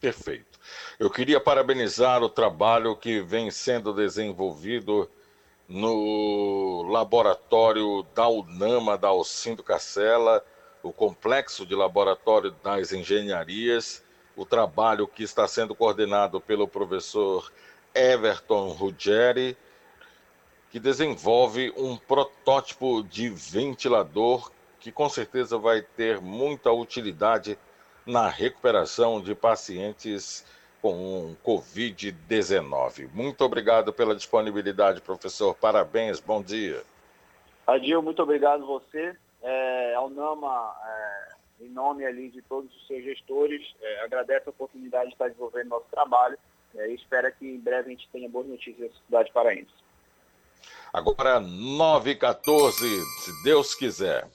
Perfeito. Eu queria parabenizar o trabalho que vem sendo desenvolvido no laboratório da UNAMA, da Alcindo Cacela, o Complexo de Laboratório das Engenharias, o trabalho que está sendo coordenado pelo professor Everton Ruggeri, que desenvolve um protótipo de ventilador que com certeza vai ter muita utilidade na recuperação de pacientes com Covid-19. Muito obrigado pela disponibilidade, professor. Parabéns, bom dia. Adil, muito obrigado você. É, ao NAMA, é, em nome ali de todos os seus gestores, é, agradeço a oportunidade de estar desenvolvendo nosso trabalho é, e espero que em breve a gente tenha boas notícias da cidade paraense. Agora 9 h 14 se Deus quiser.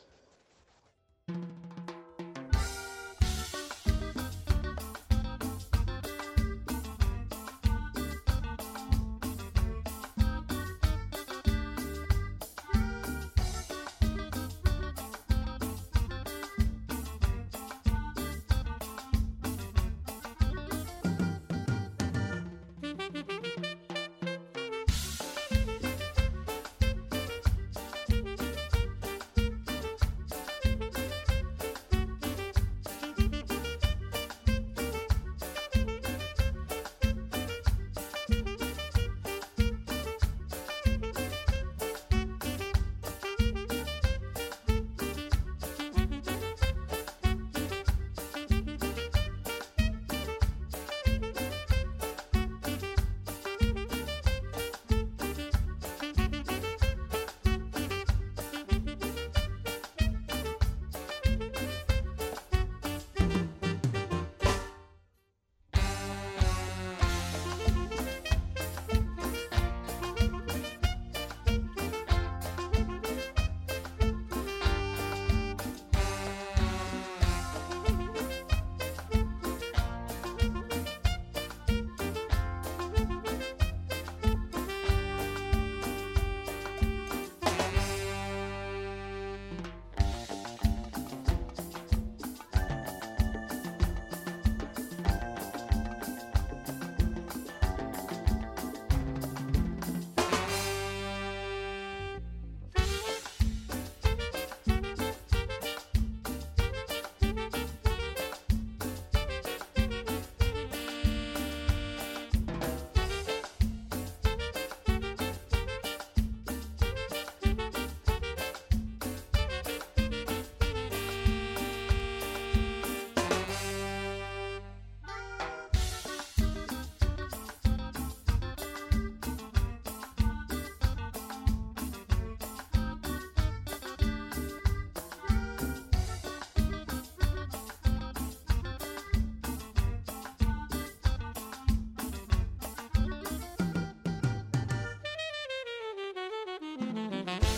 Mm-hmm.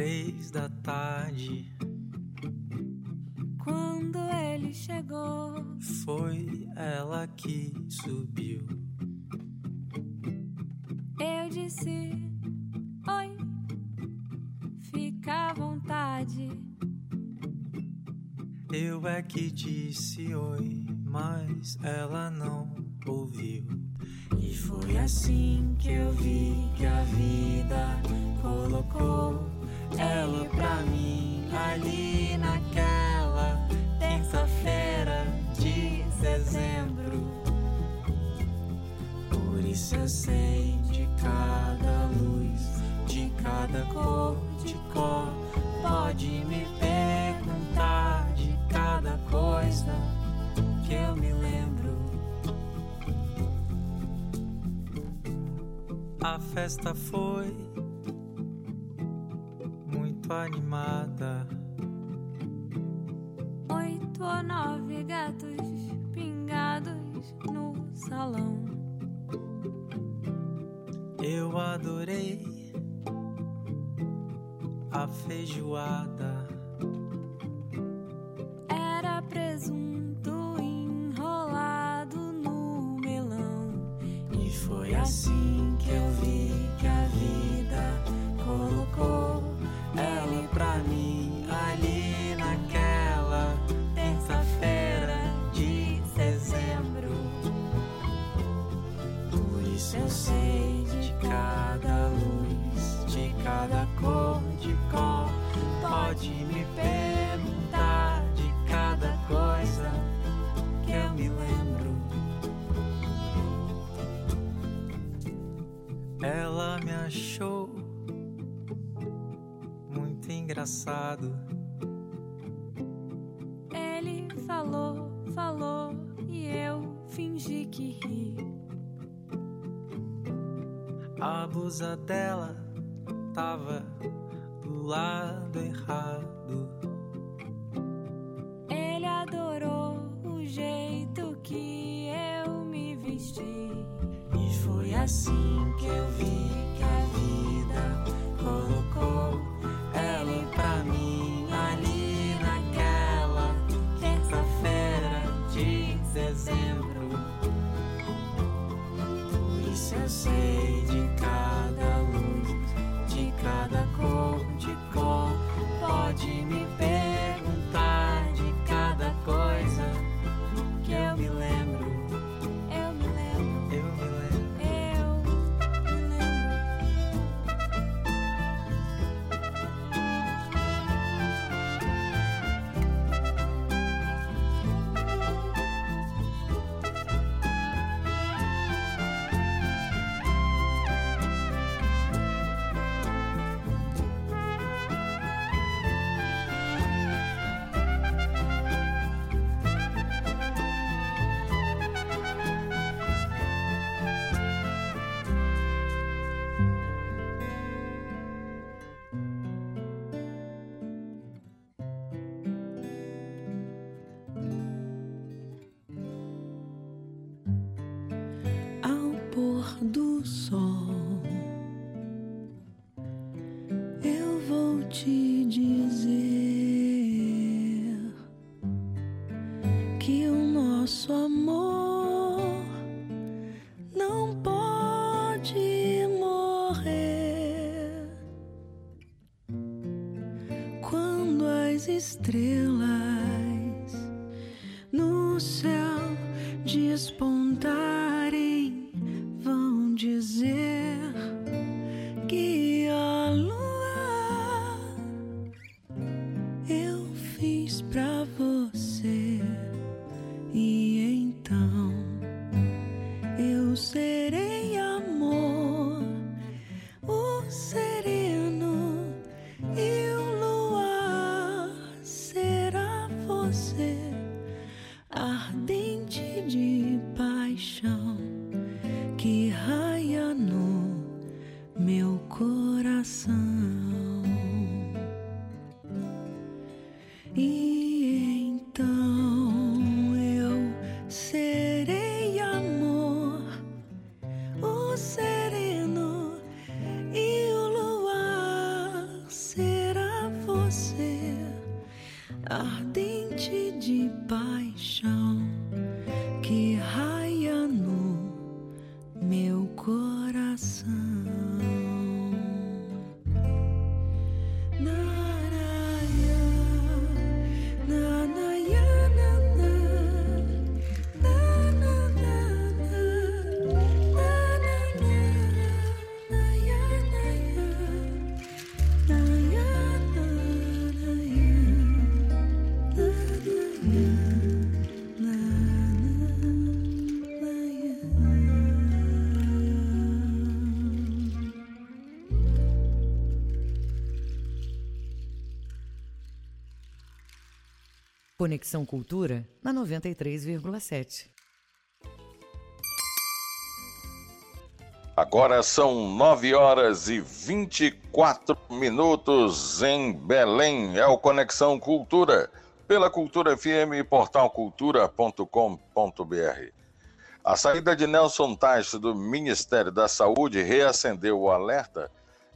Três da tarde. Quando ele chegou, foi ela que subiu. Eu disse: Oi, fica à vontade. Eu é que disse oi, mas ela blusa dela tava do lado errado. Estrelas Conexão Cultura na 93,7. Agora são 9 horas e 24 minutos em Belém. É o Conexão Cultura, pela Cultura FM e portalcultura.com.br. A saída de Nelson Taix do Ministério da Saúde reacendeu o alerta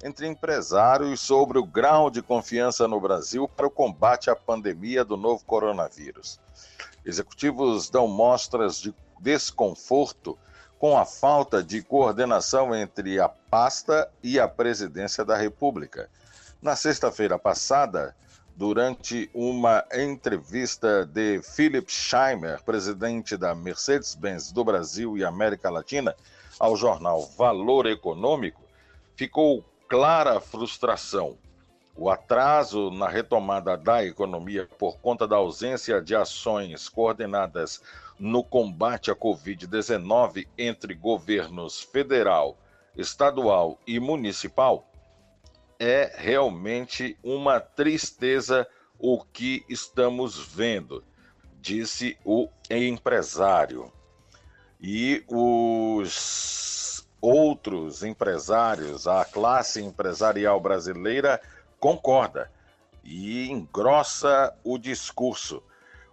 entre empresários sobre o grau de confiança no Brasil para o combate à pandemia do novo coronavírus. Executivos dão mostras de desconforto com a falta de coordenação entre a pasta e a presidência da República. Na sexta-feira passada, durante uma entrevista de Philip Scheimer, presidente da Mercedes-Benz do Brasil e América Latina, ao jornal Valor Econômico, ficou clara frustração. O atraso na retomada da economia por conta da ausência de ações coordenadas no combate à Covid-19 entre governos federal, estadual e municipal é realmente uma tristeza o que estamos vendo, disse o empresário. E os outros empresários, a classe empresarial brasileira concorda e engrossa o discurso.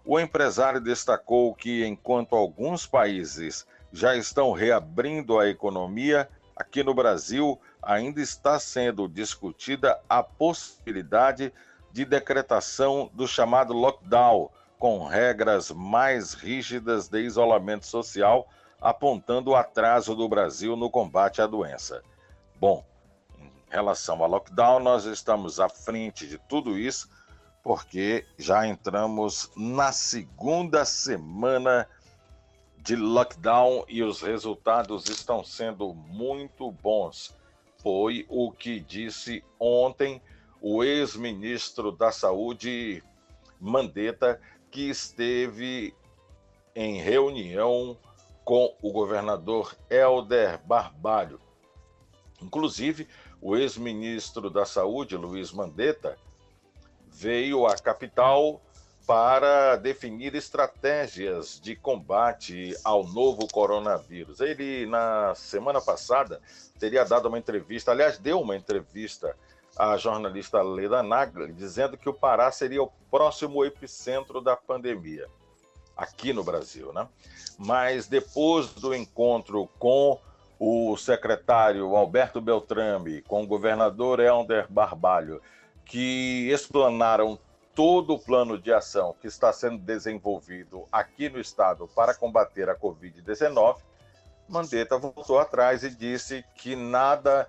O empresário destacou que, enquanto alguns países já estão reabrindo a economia, aqui no Brasil ainda está sendo discutida a possibilidade de decretação do chamado lockdown, com regras mais rígidas de isolamento social, apontando o atraso do Brasil no combate à doença. Bom, em relação ao lockdown, nós estamos à frente de tudo isso, porque já entramos na segunda semana de lockdown e os resultados estão sendo muito bons foi o que disse ontem o ex-ministro da Saúde, Mandetta, que esteve em reunião com o governador Helder Barbalho. Inclusive, o ex-ministro da Saúde, Luiz Mandetta, veio à capital para definir estratégias de combate ao novo coronavírus. Ele, na semana passada, teria dado uma entrevista, aliás, deu uma entrevista à jornalista Leda Nagli, dizendo que o Pará seria o próximo epicentro da pandemia, aqui no Brasil, né? Mas depois do encontro com o secretário Alberto Beltrame, com o governador Helder Barbalho, que explanaram todo o plano de ação que está sendo desenvolvido aqui no estado para combater a Covid-19, Mandetta voltou atrás e disse que nada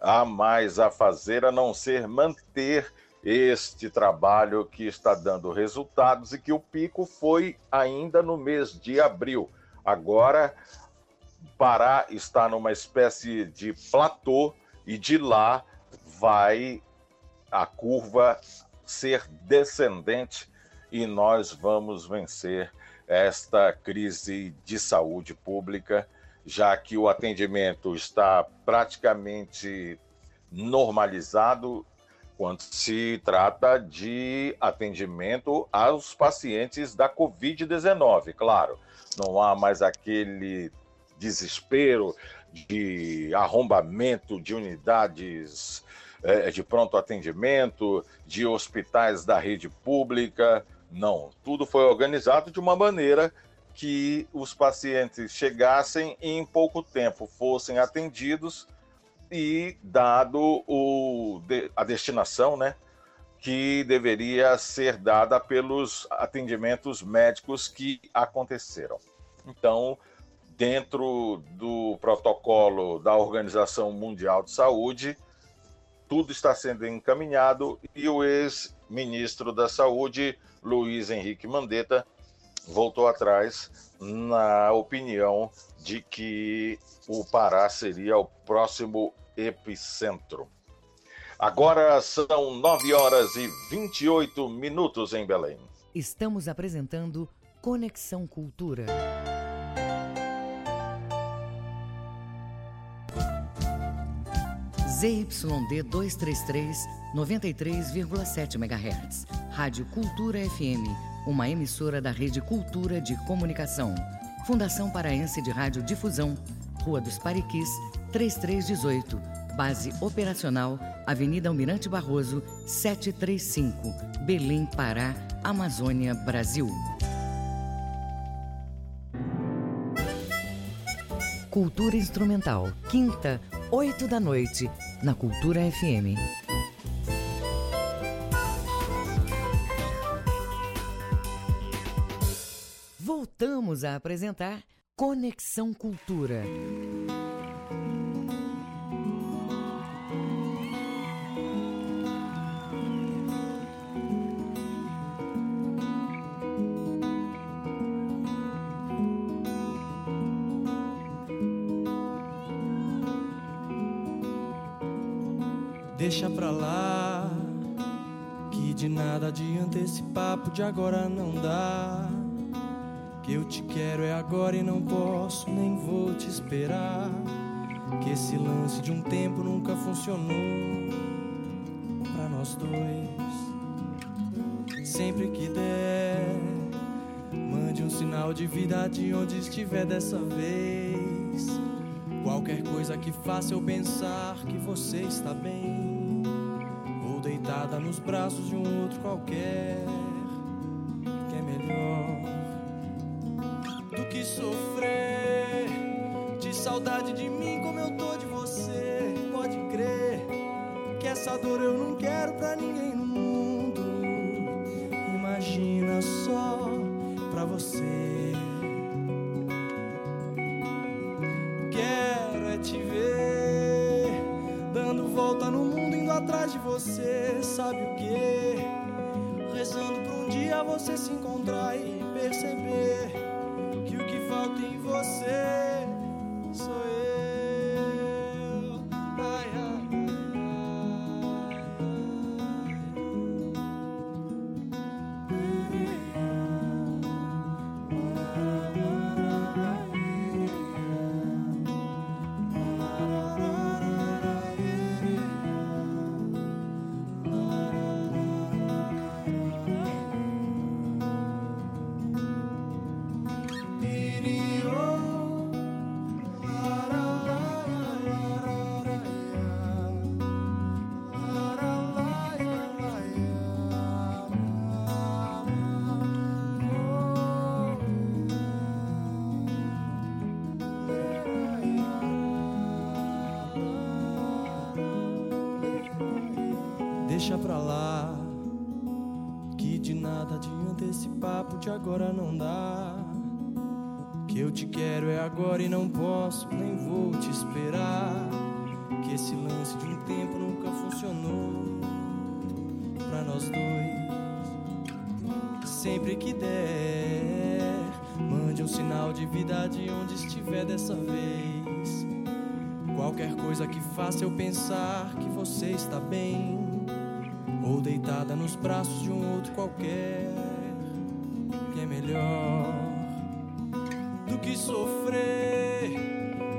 há mais a fazer a não ser manter este trabalho que está dando resultados e que o pico foi ainda no mês de abril. Agora, Pará está numa espécie de platô e de lá vai a curva ser descendente e nós vamos vencer esta crise de saúde pública, já que o atendimento está praticamente normalizado quando se trata de atendimento aos pacientes da Covid-19. Claro, não há mais aquele desespero de arrombamento de unidades é, de pronto atendimento, de hospitais da rede pública. Não, tudo foi organizado de uma maneira que os pacientes chegassem e em pouco tempo fossem atendidos e dado o, a destinação, né, que deveria ser dada pelos atendimentos médicos que aconteceram. Então, dentro do protocolo da Organização Mundial de Saúde, tudo está sendo encaminhado e o ex-ministro da Saúde, Luiz Henrique Mandetta, voltou atrás na opinião de que o Pará seria o próximo epicentro. Agora são 9 horas e 28 minutos em Belém. Estamos apresentando Conexão Cultura. ZYD 233, 93,7 MHz. Rádio Cultura FM, uma emissora da Rede Cultura de Comunicação. Fundação Paraense de Rádio Difusão, Rua dos Pariquis, 3318. Base operacional, Avenida Almirante Barroso, 735, Belém, Pará, Amazônia, Brasil. Cultura Instrumental, quinta, 8 da noite, na Cultura FM. Voltamos a apresentar Conexão Cultura. Deixa pra lá, que de nada adianta esse papo de agora não dá. Que eu te quero é agora e não posso, nem vou te esperar. Que esse lance de um tempo nunca funcionou pra nós dois. Sempre que der, mande um sinal de vida de onde estiver dessa vez. Qualquer coisa que faça eu pensar que você está bem, ou deitada nos braços de um outro qualquer, sofrer de saudade de mim como eu tô de você. Pode crer que essa dor eu não quero pra ninguém no mundo. Imagina só pra você. Quero é te ver dando volta no mundo, indo atrás de você. Sabe o que? Rezando pra um dia você se encontrar e perceber você Deixa pra lá, que de nada adianta esse papo de agora não dá. Que eu te quero é agora e não posso, nem vou te esperar. Que esse lance de um tempo nunca funcionou pra nós dois. Sempre que der, mande um sinal de vida de onde estiver dessa vez. Qualquer coisa que faça eu pensar que você está bem, ou deitada nos braços de um outro qualquer, que é melhor do que sofrer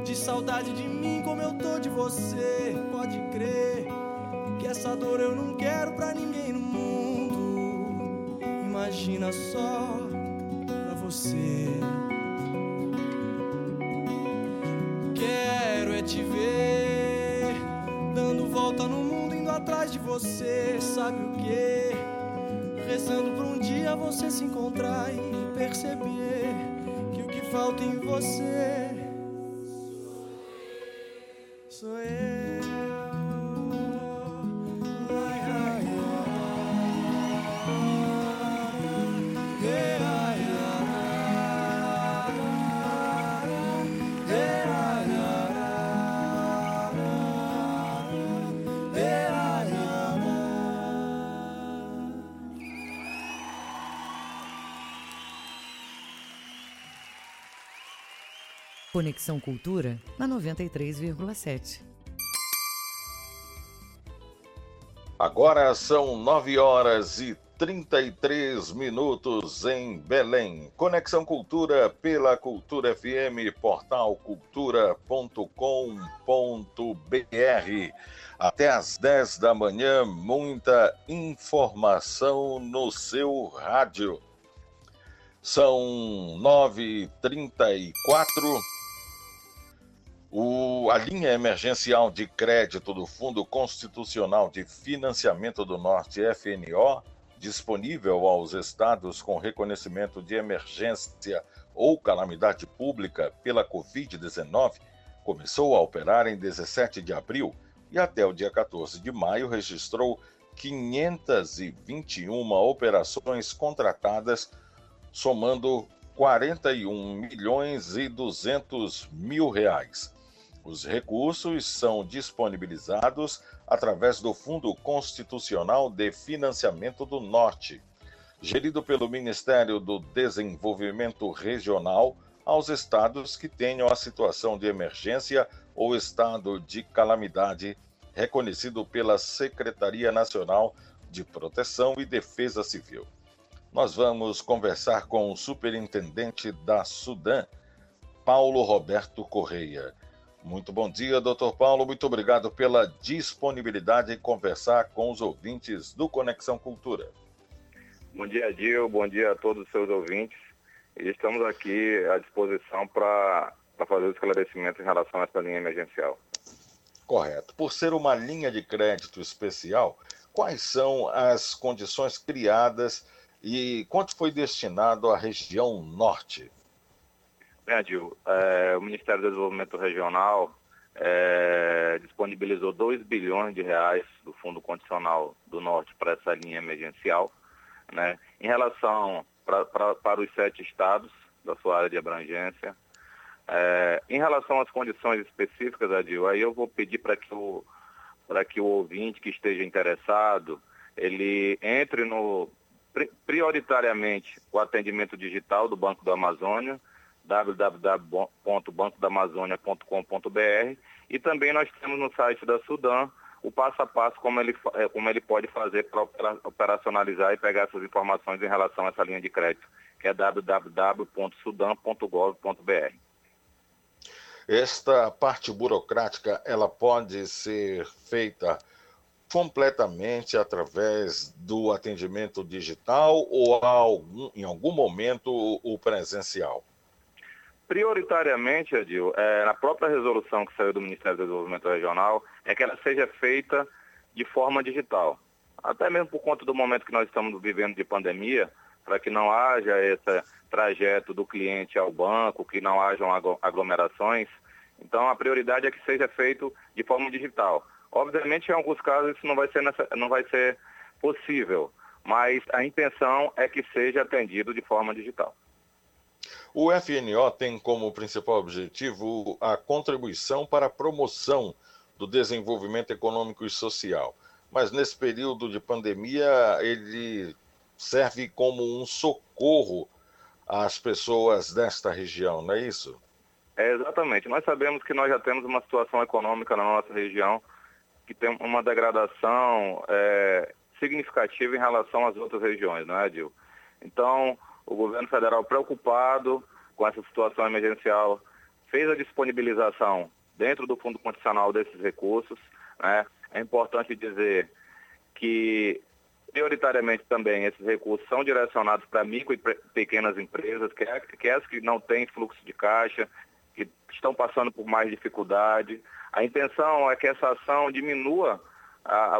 de saudade de mim como eu tô de você. Pode crer que essa dor eu não quero pra ninguém no mundo. Imagina só Sabe o que? Rezando pra um dia você se encontrar e perceber que o que falta em você Conexão Cultura na 93,7. Agora são 9 horas e 33 minutos em Belém. Conexão Cultura pela Cultura FM, portal cultura.com.br. Até às 10 da manhã, muita informação no seu rádio. São 9h34. O, a linha emergencial de crédito do Fundo Constitucional de Financiamento do Norte, FNO, disponível aos estados com reconhecimento de emergência ou calamidade pública pela Covid-19, começou a operar em 17 de abril e até o dia 14 de maio registrou 521 operações contratadas, somando 41 milhões e 200 mil reais. Os recursos são disponibilizados através do Fundo Constitucional de Financiamento do Norte, gerido pelo Ministério do Desenvolvimento Regional aos estados que tenham a situação de emergência ou estado de calamidade reconhecido pela Secretaria Nacional de Proteção e Defesa Civil. Nós vamos conversar com o superintendente da Sudã, Paulo Roberto Correia. Muito bom dia, doutor Paulo. Muito obrigado pela disponibilidade em conversar com os ouvintes do Conexão Cultura. Bom dia, Gil. Bom dia a todos os seus ouvintes. E estamos aqui à disposição para fazer o esclarecimento em relação a essa linha emergencial. Correto. Por ser uma linha de crédito especial, quais são as condições criadas e quanto foi destinado à região norte? Bem, Adil, é, o Ministério do Desenvolvimento Regional é, disponibilizou 2 bilhões de reais do Fundo Condicional do Norte para essa linha emergencial. Né? Em relação pra, pra, para os sete estados da sua área de abrangência, é, em relação às condições específicas, Adil, aí eu vou pedir para que o que o ouvinte que esteja interessado, ele entre no prioritariamente o atendimento digital do Banco da Amazônia, www.bancodamazônia.com.br e também nós temos no site da Sudan o passo a passo como ele, é, como ele pode fazer para operacionalizar e pegar essas informações em relação a essa linha de crédito, que é www.sudan.gov.br. Esta parte burocrática, ela pode ser feita completamente através do atendimento digital ou algum, em algum momento o presencial? Prioritariamente, Adil, é, na própria resolução que saiu do Ministério do Desenvolvimento Regional, é que ela seja feita de forma digital. Até mesmo por conta do momento que nós estamos vivendo de pandemia, para que não haja esse trajeto do cliente ao banco, que não hajam aglomerações. Então, a prioridade é que seja feito de forma digital. Obviamente, em alguns casos, isso não vai ser, não vai ser possível, mas a intenção é que seja atendido de forma digital. O FNO tem como principal objetivo a contribuição para a promoção do desenvolvimento econômico e social. Mas nesse período de pandemia, ele serve como um socorro às pessoas desta região, não é isso? É, exatamente. Nós sabemos que nós já temos uma situação econômica na nossa região que tem uma degradação é, significativa em relação às outras regiões, não é, Dil? Então, o governo federal preocupado com essa situação emergencial fez a disponibilização dentro do fundo condicional desses recursos. Né? É importante dizer que prioritariamente também esses recursos são direcionados para micro e pequenas empresas, que, é, que é as que não têm fluxo de caixa, que estão passando por mais dificuldade. A intenção é que essa ação diminua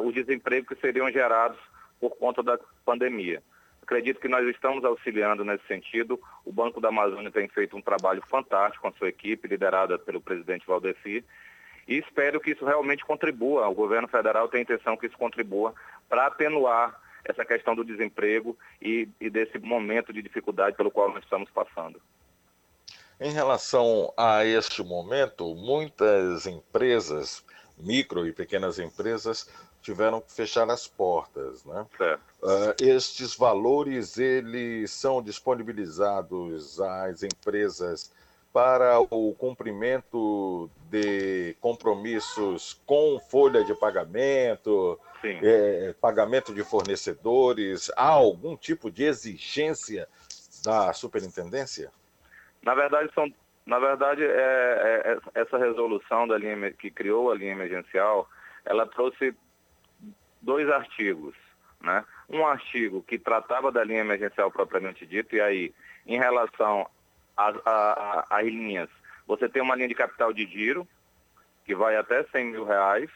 os desempregos que seriam gerados por conta da pandemia. Acredito que nós estamos auxiliando nesse sentido. O Banco da Amazônia tem feito um trabalho fantástico com a sua equipe, liderada pelo presidente Valdeci, e espero que isso realmente contribua. O governo federal tem a intenção que isso contribua para atenuar essa questão do desemprego e, e desse momento de dificuldade pelo qual nós estamos passando. Em relação a este momento, muitas empresas, micro e pequenas empresas, tiveram que fechar as portas, né? Uh, estes valores eles são disponibilizados às empresas para o cumprimento de compromissos com folha de pagamento, é, pagamento de fornecedores. Há algum tipo de exigência da superintendência? Na verdade, são, na verdade, é, é, essa resolução da linha que criou a linha emergencial, ela trouxe dois artigos. Né? um artigo que tratava da linha emergencial propriamente dito, e aí, em relação às linhas, você tem uma linha de capital de giro, que vai até 100 mil reais,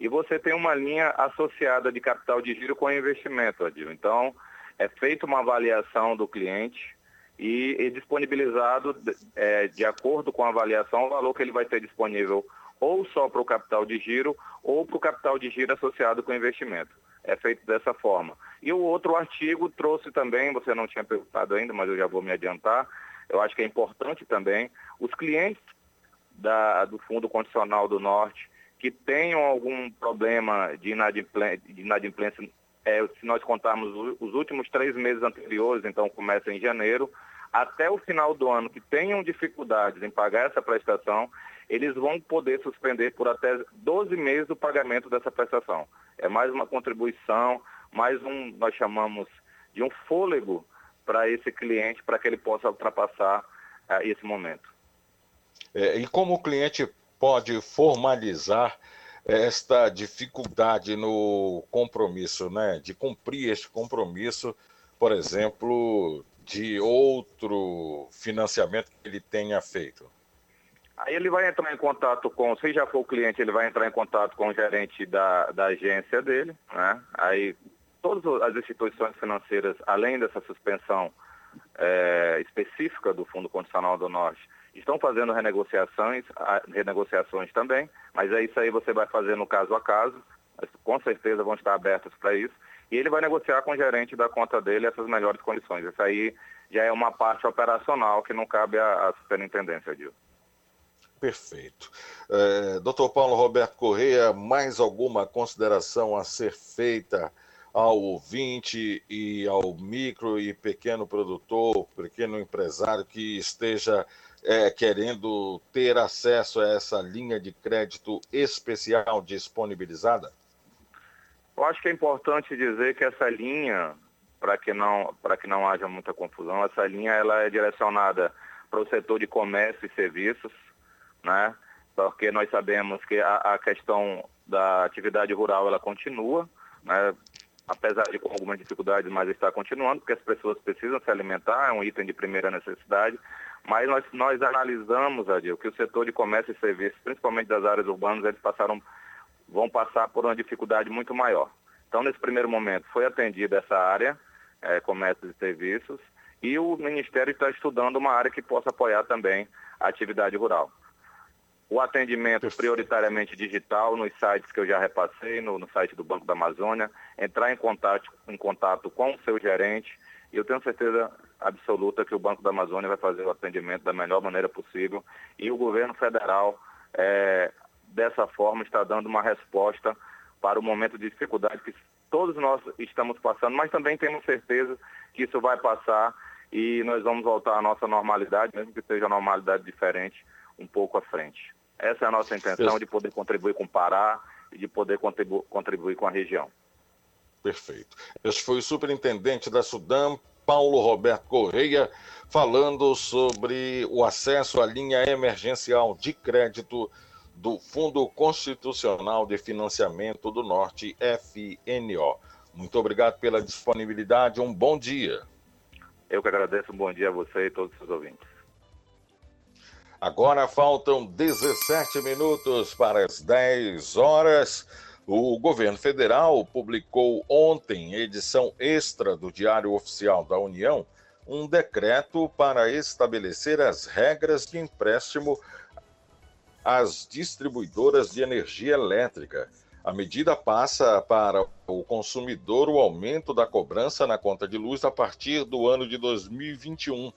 e você tem uma linha associada de capital de giro com investimento, Adil. Então, é feita uma avaliação do cliente e, e disponibilizado, é, de acordo com a avaliação, o valor que ele vai ter disponível ou só para o capital de giro ou para o capital de giro associado com investimento. É feito dessa forma. E o outro artigo trouxe também, você não tinha perguntado ainda, mas eu já vou me adiantar, eu acho que é importante também, os clientes da, do Fundo Condicional do Norte que tenham algum problema de inadimplência, de inadimplência é, se nós contarmos os últimos três meses anteriores, então começa em janeiro, até o final do ano, que tenham dificuldades em pagar essa prestação, eles vão poder suspender por até 12 meses o pagamento dessa prestação. É mais uma contribuição, mais um, nós chamamos de um fôlego para esse cliente, para que ele possa ultrapassar uh, esse momento. É, e como o cliente pode formalizar esta dificuldade no compromisso, né? De cumprir este compromisso, por exemplo, de outro financiamento que ele tenha feito? Aí ele vai entrar em contato com, se já for o cliente, ele vai entrar em contato com o gerente da, da agência dele, né? Aí todas as instituições financeiras, além dessa suspensão é, específica do Fundo Condicional do Norte, estão fazendo renegociações, renegociações também, mas é isso aí você vai fazer no caso a caso, com certeza vão estar abertos para isso, e ele vai negociar com o gerente da conta dele essas melhores condições. Isso aí já é uma parte operacional que não cabe à, superintendência, Dil. Perfeito. É, Doutor Paulo Roberto Correia, mais alguma consideração a ser feita ao ouvinte e ao micro e pequeno produtor, pequeno empresário que esteja é, querendo ter acesso a essa linha de crédito especial disponibilizada? Eu acho que é importante dizer que essa linha, para que não para que não haja muita confusão, essa linha ela é direcionada para o setor de comércio e serviços, né? Porque nós sabemos que a, a questão da atividade rural ela continua, né? apesar de com algumas dificuldades, mas está continuando, porque as pessoas precisam se alimentar, é um item de primeira necessidade. Mas nós, nós analisamos, Adil, que o setor de comércio e serviços, principalmente das áreas urbanas, eles passaram, vão passar por uma dificuldade muito maior. Então, nesse primeiro momento, foi atendida essa área, é, comércio e serviços, e o Ministério está estudando uma área que possa apoiar também a atividade rural. O atendimento prioritariamente digital nos sites que eu já repassei, no, no site do Banco da Amazônia, entrar em contato, em contato com o seu gerente, e eu tenho certeza absoluta que o Banco da Amazônia vai fazer o atendimento da melhor maneira possível e o governo federal, é, dessa forma, está dando uma resposta para o momento de dificuldade que todos nós estamos passando, mas também temos certeza que isso vai passar e nós vamos voltar à nossa normalidade, mesmo que seja uma normalidade diferente, um pouco à frente. Essa é a nossa intenção de poder contribuir com o Pará e de poder contribu contribuir com a região. Perfeito. Esse foi o superintendente da Sudam, Paulo Roberto Correia, falando sobre o acesso à linha emergencial de crédito do Fundo Constitucional de Financiamento do Norte, FNO. Muito obrigado pela disponibilidade, um bom dia. Eu que agradeço, um bom dia a você e todos os seus ouvintes. Agora faltam 17 minutos para as 10 horas. O governo federal publicou ontem, edição extra do Diário Oficial da União, um decreto para estabelecer as regras de empréstimo às distribuidoras de energia elétrica. A medida passa para o consumidor o aumento da cobrança na conta de luz a partir do ano de 2021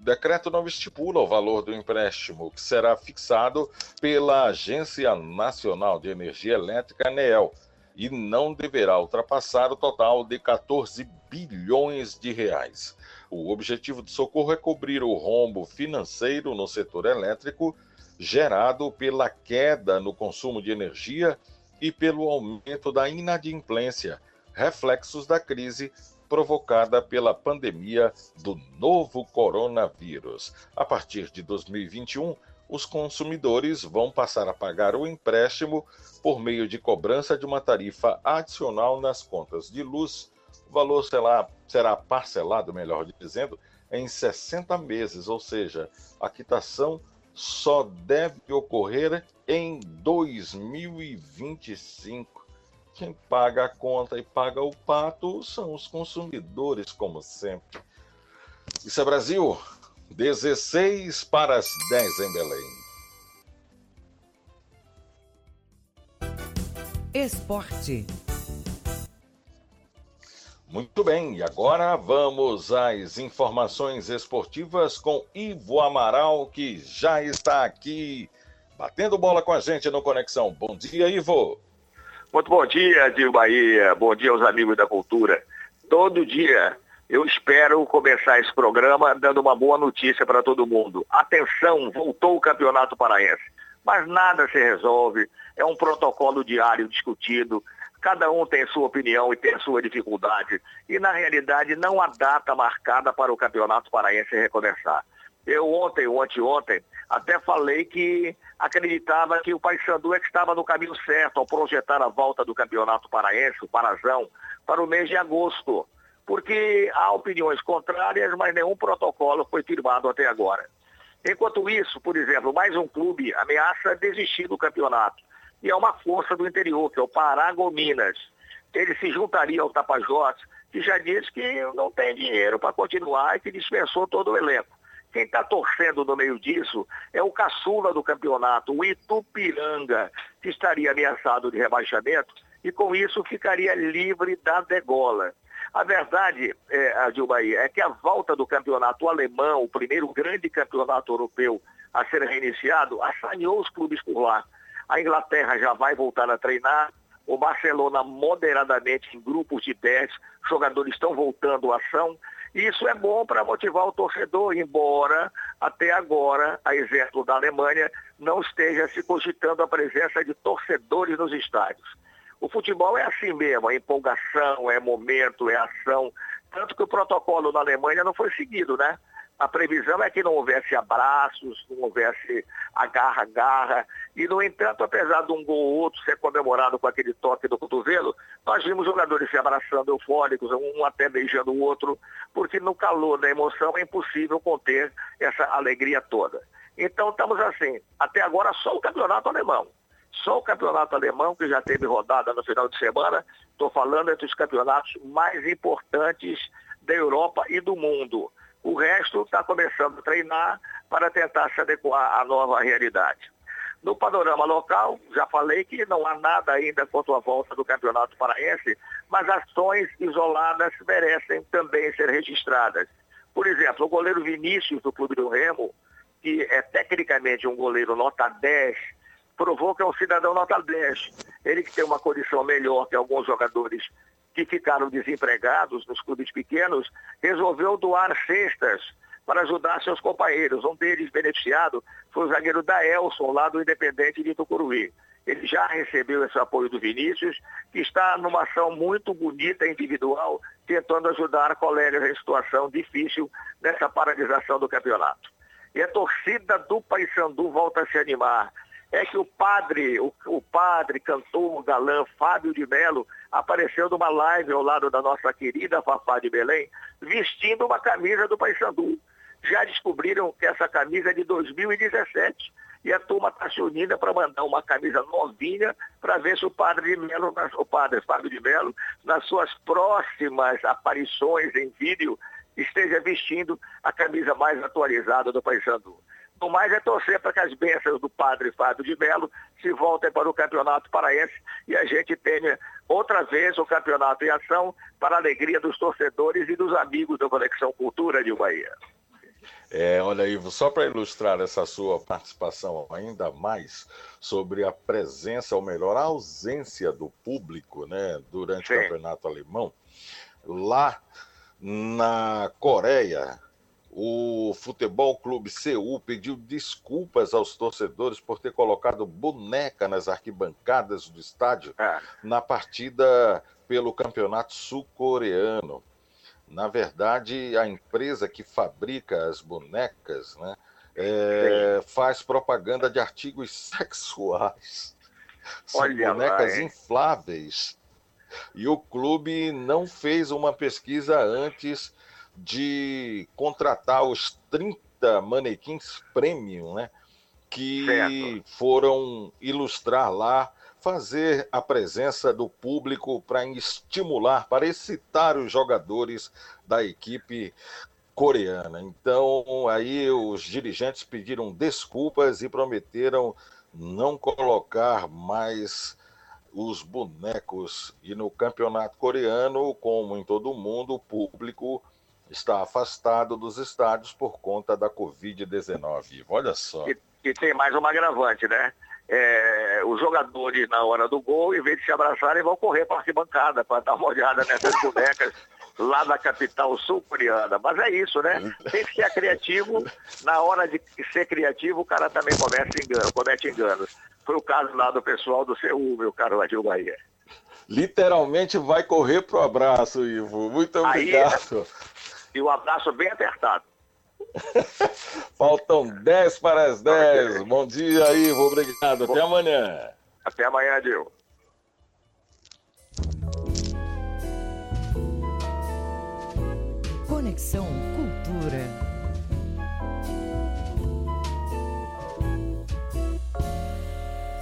o decreto não estipula o valor do empréstimo, que será fixado pela Agência Nacional de Energia Elétrica, ANEEL, e não deverá ultrapassar o total de 14 bilhões de reais. O objetivo do socorro é cobrir o rombo financeiro no setor elétrico gerado pela queda no consumo de energia e pelo aumento da inadimplência, reflexos da crise provocada pela pandemia do novo coronavírus. A partir de 2021, os consumidores vão passar a pagar o empréstimo por meio de cobrança de uma tarifa adicional nas contas de luz O valor será, será parcelado, melhor dizendo, em 60 meses, ou seja, a quitação só deve ocorrer em 2025. Quem paga a conta e paga o pato são os consumidores, como sempre. Isso é Brasil, 16 para as 10 em Belém. Esporte. Muito bem, e agora vamos às informações esportivas com Ivo Amaral, que já está aqui batendo bola com a gente no Conexão. Bom dia, Ivo. Muito bom dia, Dio Bahia. Bom dia aos amigos da cultura. Todo dia eu espero começar esse programa dando uma boa notícia para todo mundo. Atenção, voltou o Campeonato Paraense. Mas nada se resolve, é um protocolo diário discutido, cada um tem sua opinião e tem sua dificuldade. E, na realidade, não há data marcada para o Campeonato Paraense recomeçar. Eu ontem ou anteontem até falei que acreditava que o Paysandu é que estava no caminho certo ao projetar a volta do Campeonato Paraense, o Parazão, para o mês de agosto. Porque há opiniões contrárias, mas nenhum protocolo foi firmado até agora. Enquanto isso, por exemplo, mais um clube ameaça desistir do campeonato. E é uma força do interior, que é o Paragominas. Ele se juntaria ao Tapajós, que já disse que não tem dinheiro para continuar e que dispensou todo o elenco. Quem está torcendo no meio disso é o caçula do campeonato, o Itupiranga, que estaria ameaçado de rebaixamento e com isso ficaria livre da degola. A verdade, é, Adilbaí, é que a volta do campeonato alemão, o primeiro grande campeonato europeu a ser reiniciado, assanhou os clubes por lá. A Inglaterra já vai voltar a treinar, o Barcelona moderadamente em grupos de 10, jogadores estão voltando à ação. Isso é bom para motivar o torcedor, embora até agora, a exemplo da Alemanha, não esteja se cogitando a presença de torcedores nos estádios. O futebol é assim mesmo, é empolgação, é momento, é ação. Tanto que o protocolo na Alemanha não foi seguido, né? A previsão é que não houvesse abraços, não houvesse agarra-garra. E, no entanto, apesar de um gol ou outro ser comemorado com aquele toque do cotovelo, nós vimos jogadores se abraçando eufóricos, um até beijando o outro, porque no calor da emoção é impossível conter essa alegria toda. Então estamos assim, até agora só o campeonato alemão. Só o campeonato alemão, que já teve rodada no final de semana, estou falando entre os campeonatos mais importantes da Europa e do mundo. O resto está começando a treinar para tentar se adequar à nova realidade. No panorama local, já falei que não há nada ainda quanto à volta do Campeonato Paraense, mas ações isoladas merecem também ser registradas. Por exemplo, o goleiro Vinícius do Clube do Remo, que é tecnicamente um goleiro nota 10, provou que é um cidadão nota 10. Ele que tem uma condição melhor que alguns jogadores que ficaram desempregados nos clubes pequenos, resolveu doar cestas para ajudar seus companheiros. Um deles beneficiado foi o zagueiro Daelson, lá do Independente de Tucuruí. Ele já recebeu esse apoio do Vinícius, que está numa ação muito bonita individual, tentando ajudar colegas em situação difícil nessa paralisação do campeonato. E a torcida do Paysandu volta a se animar é que o padre, o, o padre, cantor, galã Fábio de Melo apareceu numa live ao lado da nossa querida Fafá de Belém, vestindo uma camisa do Paysandu. Já descobriram que essa camisa é de 2017 e a turma está se unindo para mandar uma camisa novinha para ver se o padre de Melo, o padre Fábio de Melo, nas suas próximas aparições em vídeo, esteja vestindo a camisa mais atualizada do Paysandu. No mais é torcer para que as bênçãos do padre Fábio de Melo se voltem para o Campeonato Paraense e a gente tenha outra vez o campeonato em ação para a alegria dos torcedores e dos amigos da Conexão Cultura de Bahia. É, olha, Ivo, só para ilustrar essa sua participação ainda mais sobre a presença, ou melhor, a ausência do público né, durante Sim. o campeonato alemão, lá na Coreia, o Futebol Clube Seul pediu desculpas aos torcedores por ter colocado boneca nas arquibancadas do estádio é. na partida pelo Campeonato Sul-Coreano. Na verdade, a empresa que fabrica as bonecas né, é, faz propaganda de artigos sexuais. São Olha bonecas lá, infláveis E o clube não fez uma pesquisa antes de contratar os 30 manequins premium, né? Que Certo. foram ilustrar lá, fazer a presença do público para estimular, para excitar os jogadores da equipe coreana. Então, aí os dirigentes pediram desculpas e prometeram não colocar mais os bonecos. E no campeonato coreano, como em todo o mundo, o público está afastado dos estádios por conta da Covid-19. Olha só. E, e tem mais uma agravante, né? É, os jogadores, na hora do gol, em vez de se abraçarem, vão correr para a arquibancada para dar uma olhada nessas bonecas lá da capital sul-coreana. Mas é isso, né? Tem que ser criativo. Na hora de ser criativo, o cara também comete engano, comete enganos. Foi o caso lá do pessoal do Seul, meu caro Adil Bahia. Literalmente vai correr pro abraço, Ivo. Muito Aí- obrigado. E um abraço bem apertado. Faltam 10 para as 10. Bom dia, Ivo. Obrigado. Até amanhã. Até amanhã, Adil. Conexão Cultura.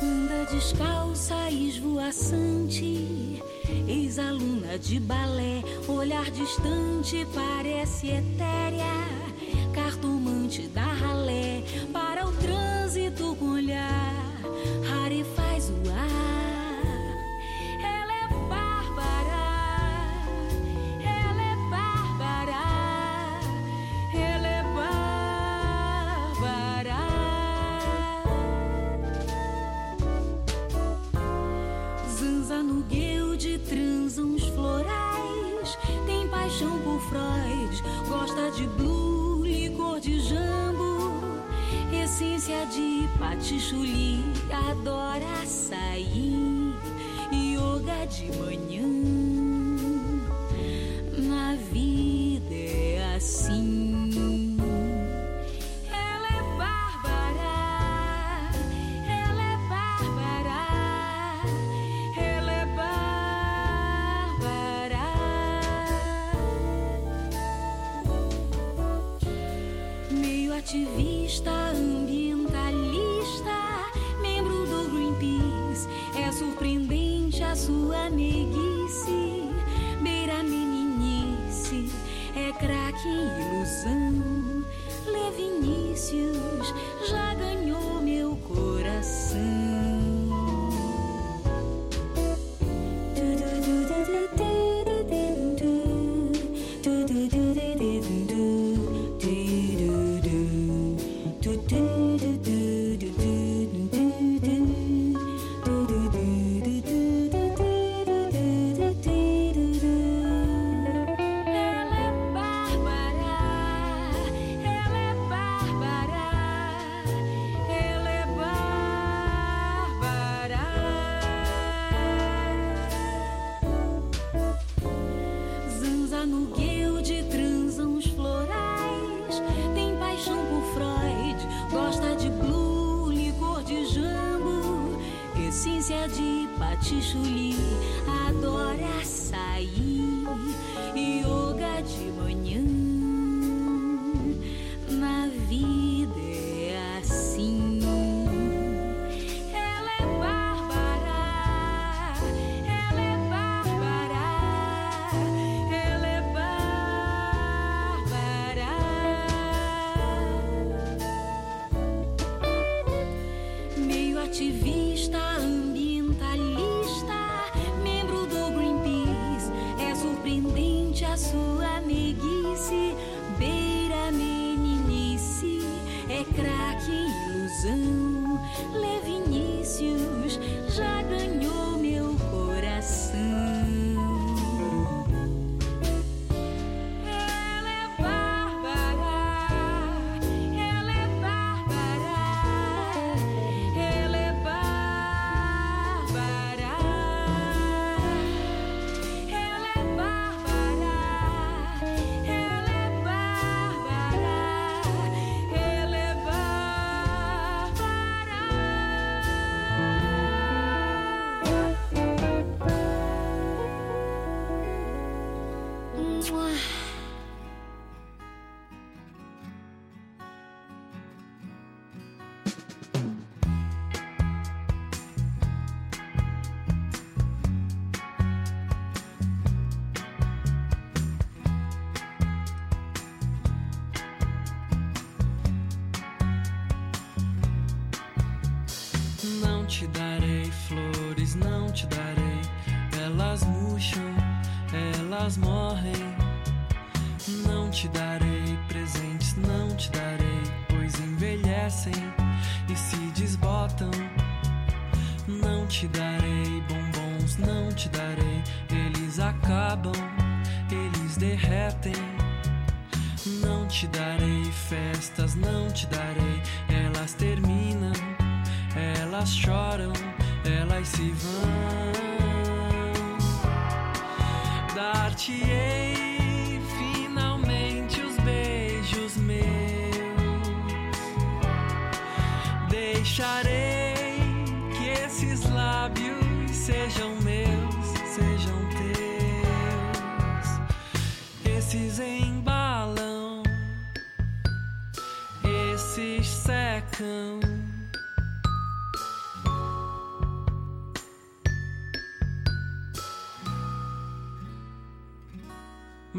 Anda descalça, esvoaçante, ex-aluna de balé, olhar distante, parece etérea, cartomante da Essência de patichuli, adora açaí. Yoga de manhã.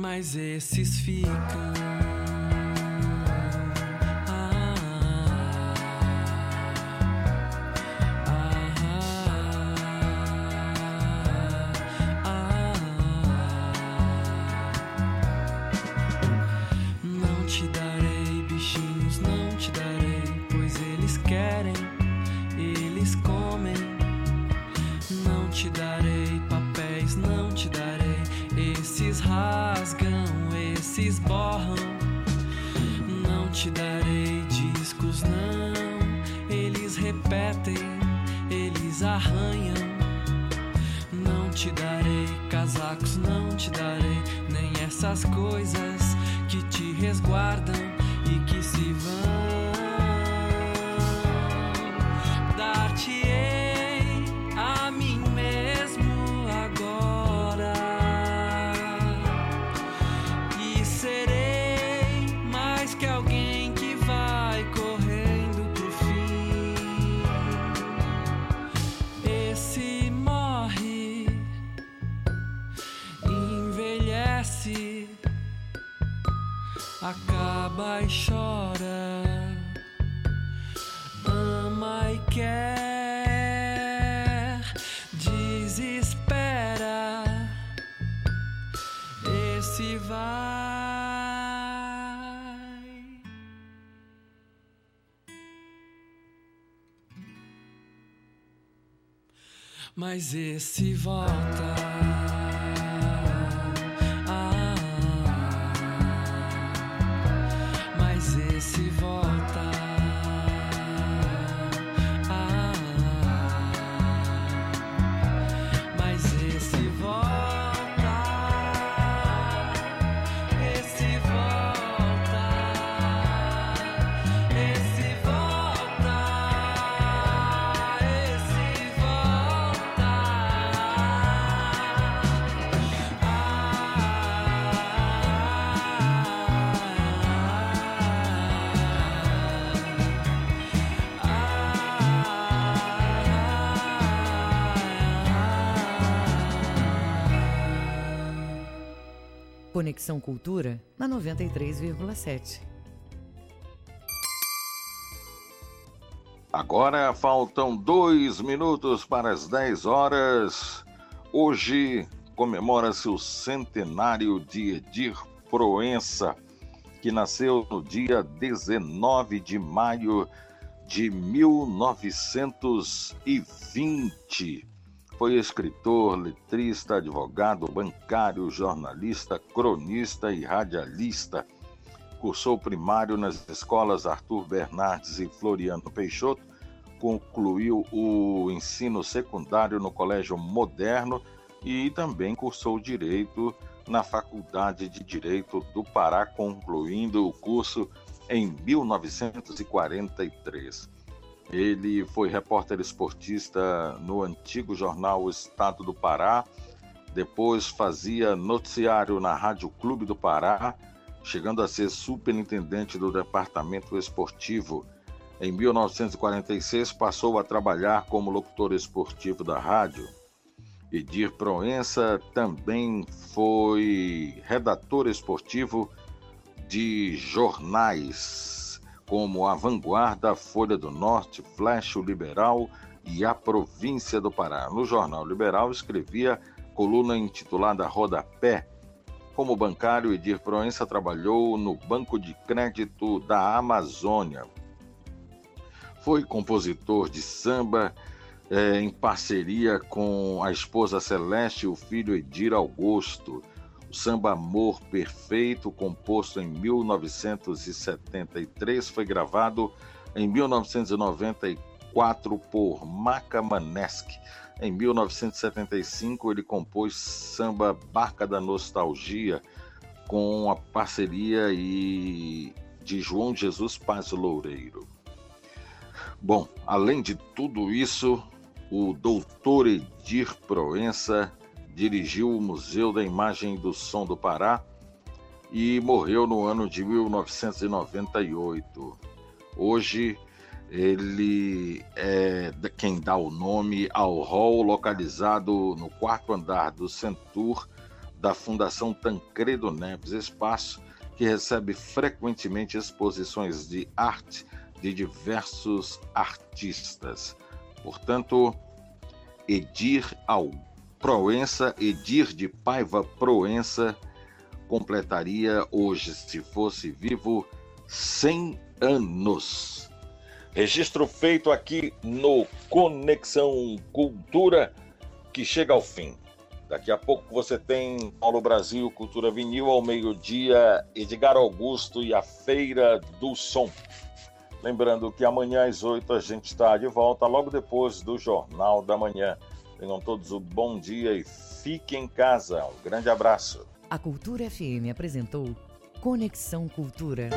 Mas esses ficam. Mas esse Conexão Cultura na 93,7. Agora faltam dois minutos para as 10 horas. Hoje comemora-se o centenário de Edir Proença, que nasceu no dia 19 de maio de 1920. Foi escritor, letrista, advogado, bancário, jornalista, cronista e radialista. Cursou primário nas escolas Arthur Bernardes e Floriano Peixoto. Concluiu o ensino secundário no Colégio Moderno e também cursou Direito na Faculdade de Direito do Pará, concluindo o curso em 1943. Ele foi repórter esportista no antigo jornal Estado do Pará, depois fazia noticiário na Rádio Clube do Pará, chegando a ser superintendente do departamento esportivo. Em 1946, passou a trabalhar como locutor esportivo da rádio. Edir Proença também foi redator esportivo de jornais como A Vanguarda, Folha do Norte, Flash, o Liberal e a província do Pará. No Jornal Liberal escrevia coluna intitulada Rodapé. Como bancário, Edir Proença trabalhou no Banco de Crédito da Amazônia. Foi compositor de samba eh, em parceria com a esposa Celeste e o filho Edir Augusto. Samba Amor Perfeito, composto em 1973, foi gravado em 1994 por Maca Maneschi. Em 1975, ele compôs samba Barca da Nostalgia com a parceria e de João Jesus Paz Loureiro. Bom, além de tudo isso, o doutor Edir Proença dirigiu o Museu da Imagem do Som do Pará e morreu no ano de 1998. Hoje ele é quem dá o nome ao hall localizado no quarto andar do Centur da Fundação Tancredo Neves, espaço que recebe frequentemente exposições de arte de diversos artistas. Portanto, Edir ao Proença, Edir de Paiva Proença, completaria hoje, se fosse vivo, 100 anos. Registro feito aqui no Conexão Cultura, que chega ao fim. Daqui a pouco você tem Paulo Brasil, Cultura Vinil, ao meio-dia, Edgar Augusto e a Feira do Som. Lembrando que amanhã às 8 a gente está de volta, logo depois do Jornal da Manhã. Tenham todos um bom dia e fiquem em casa. Um grande abraço. A Cultura FM apresentou Conexão Cultura.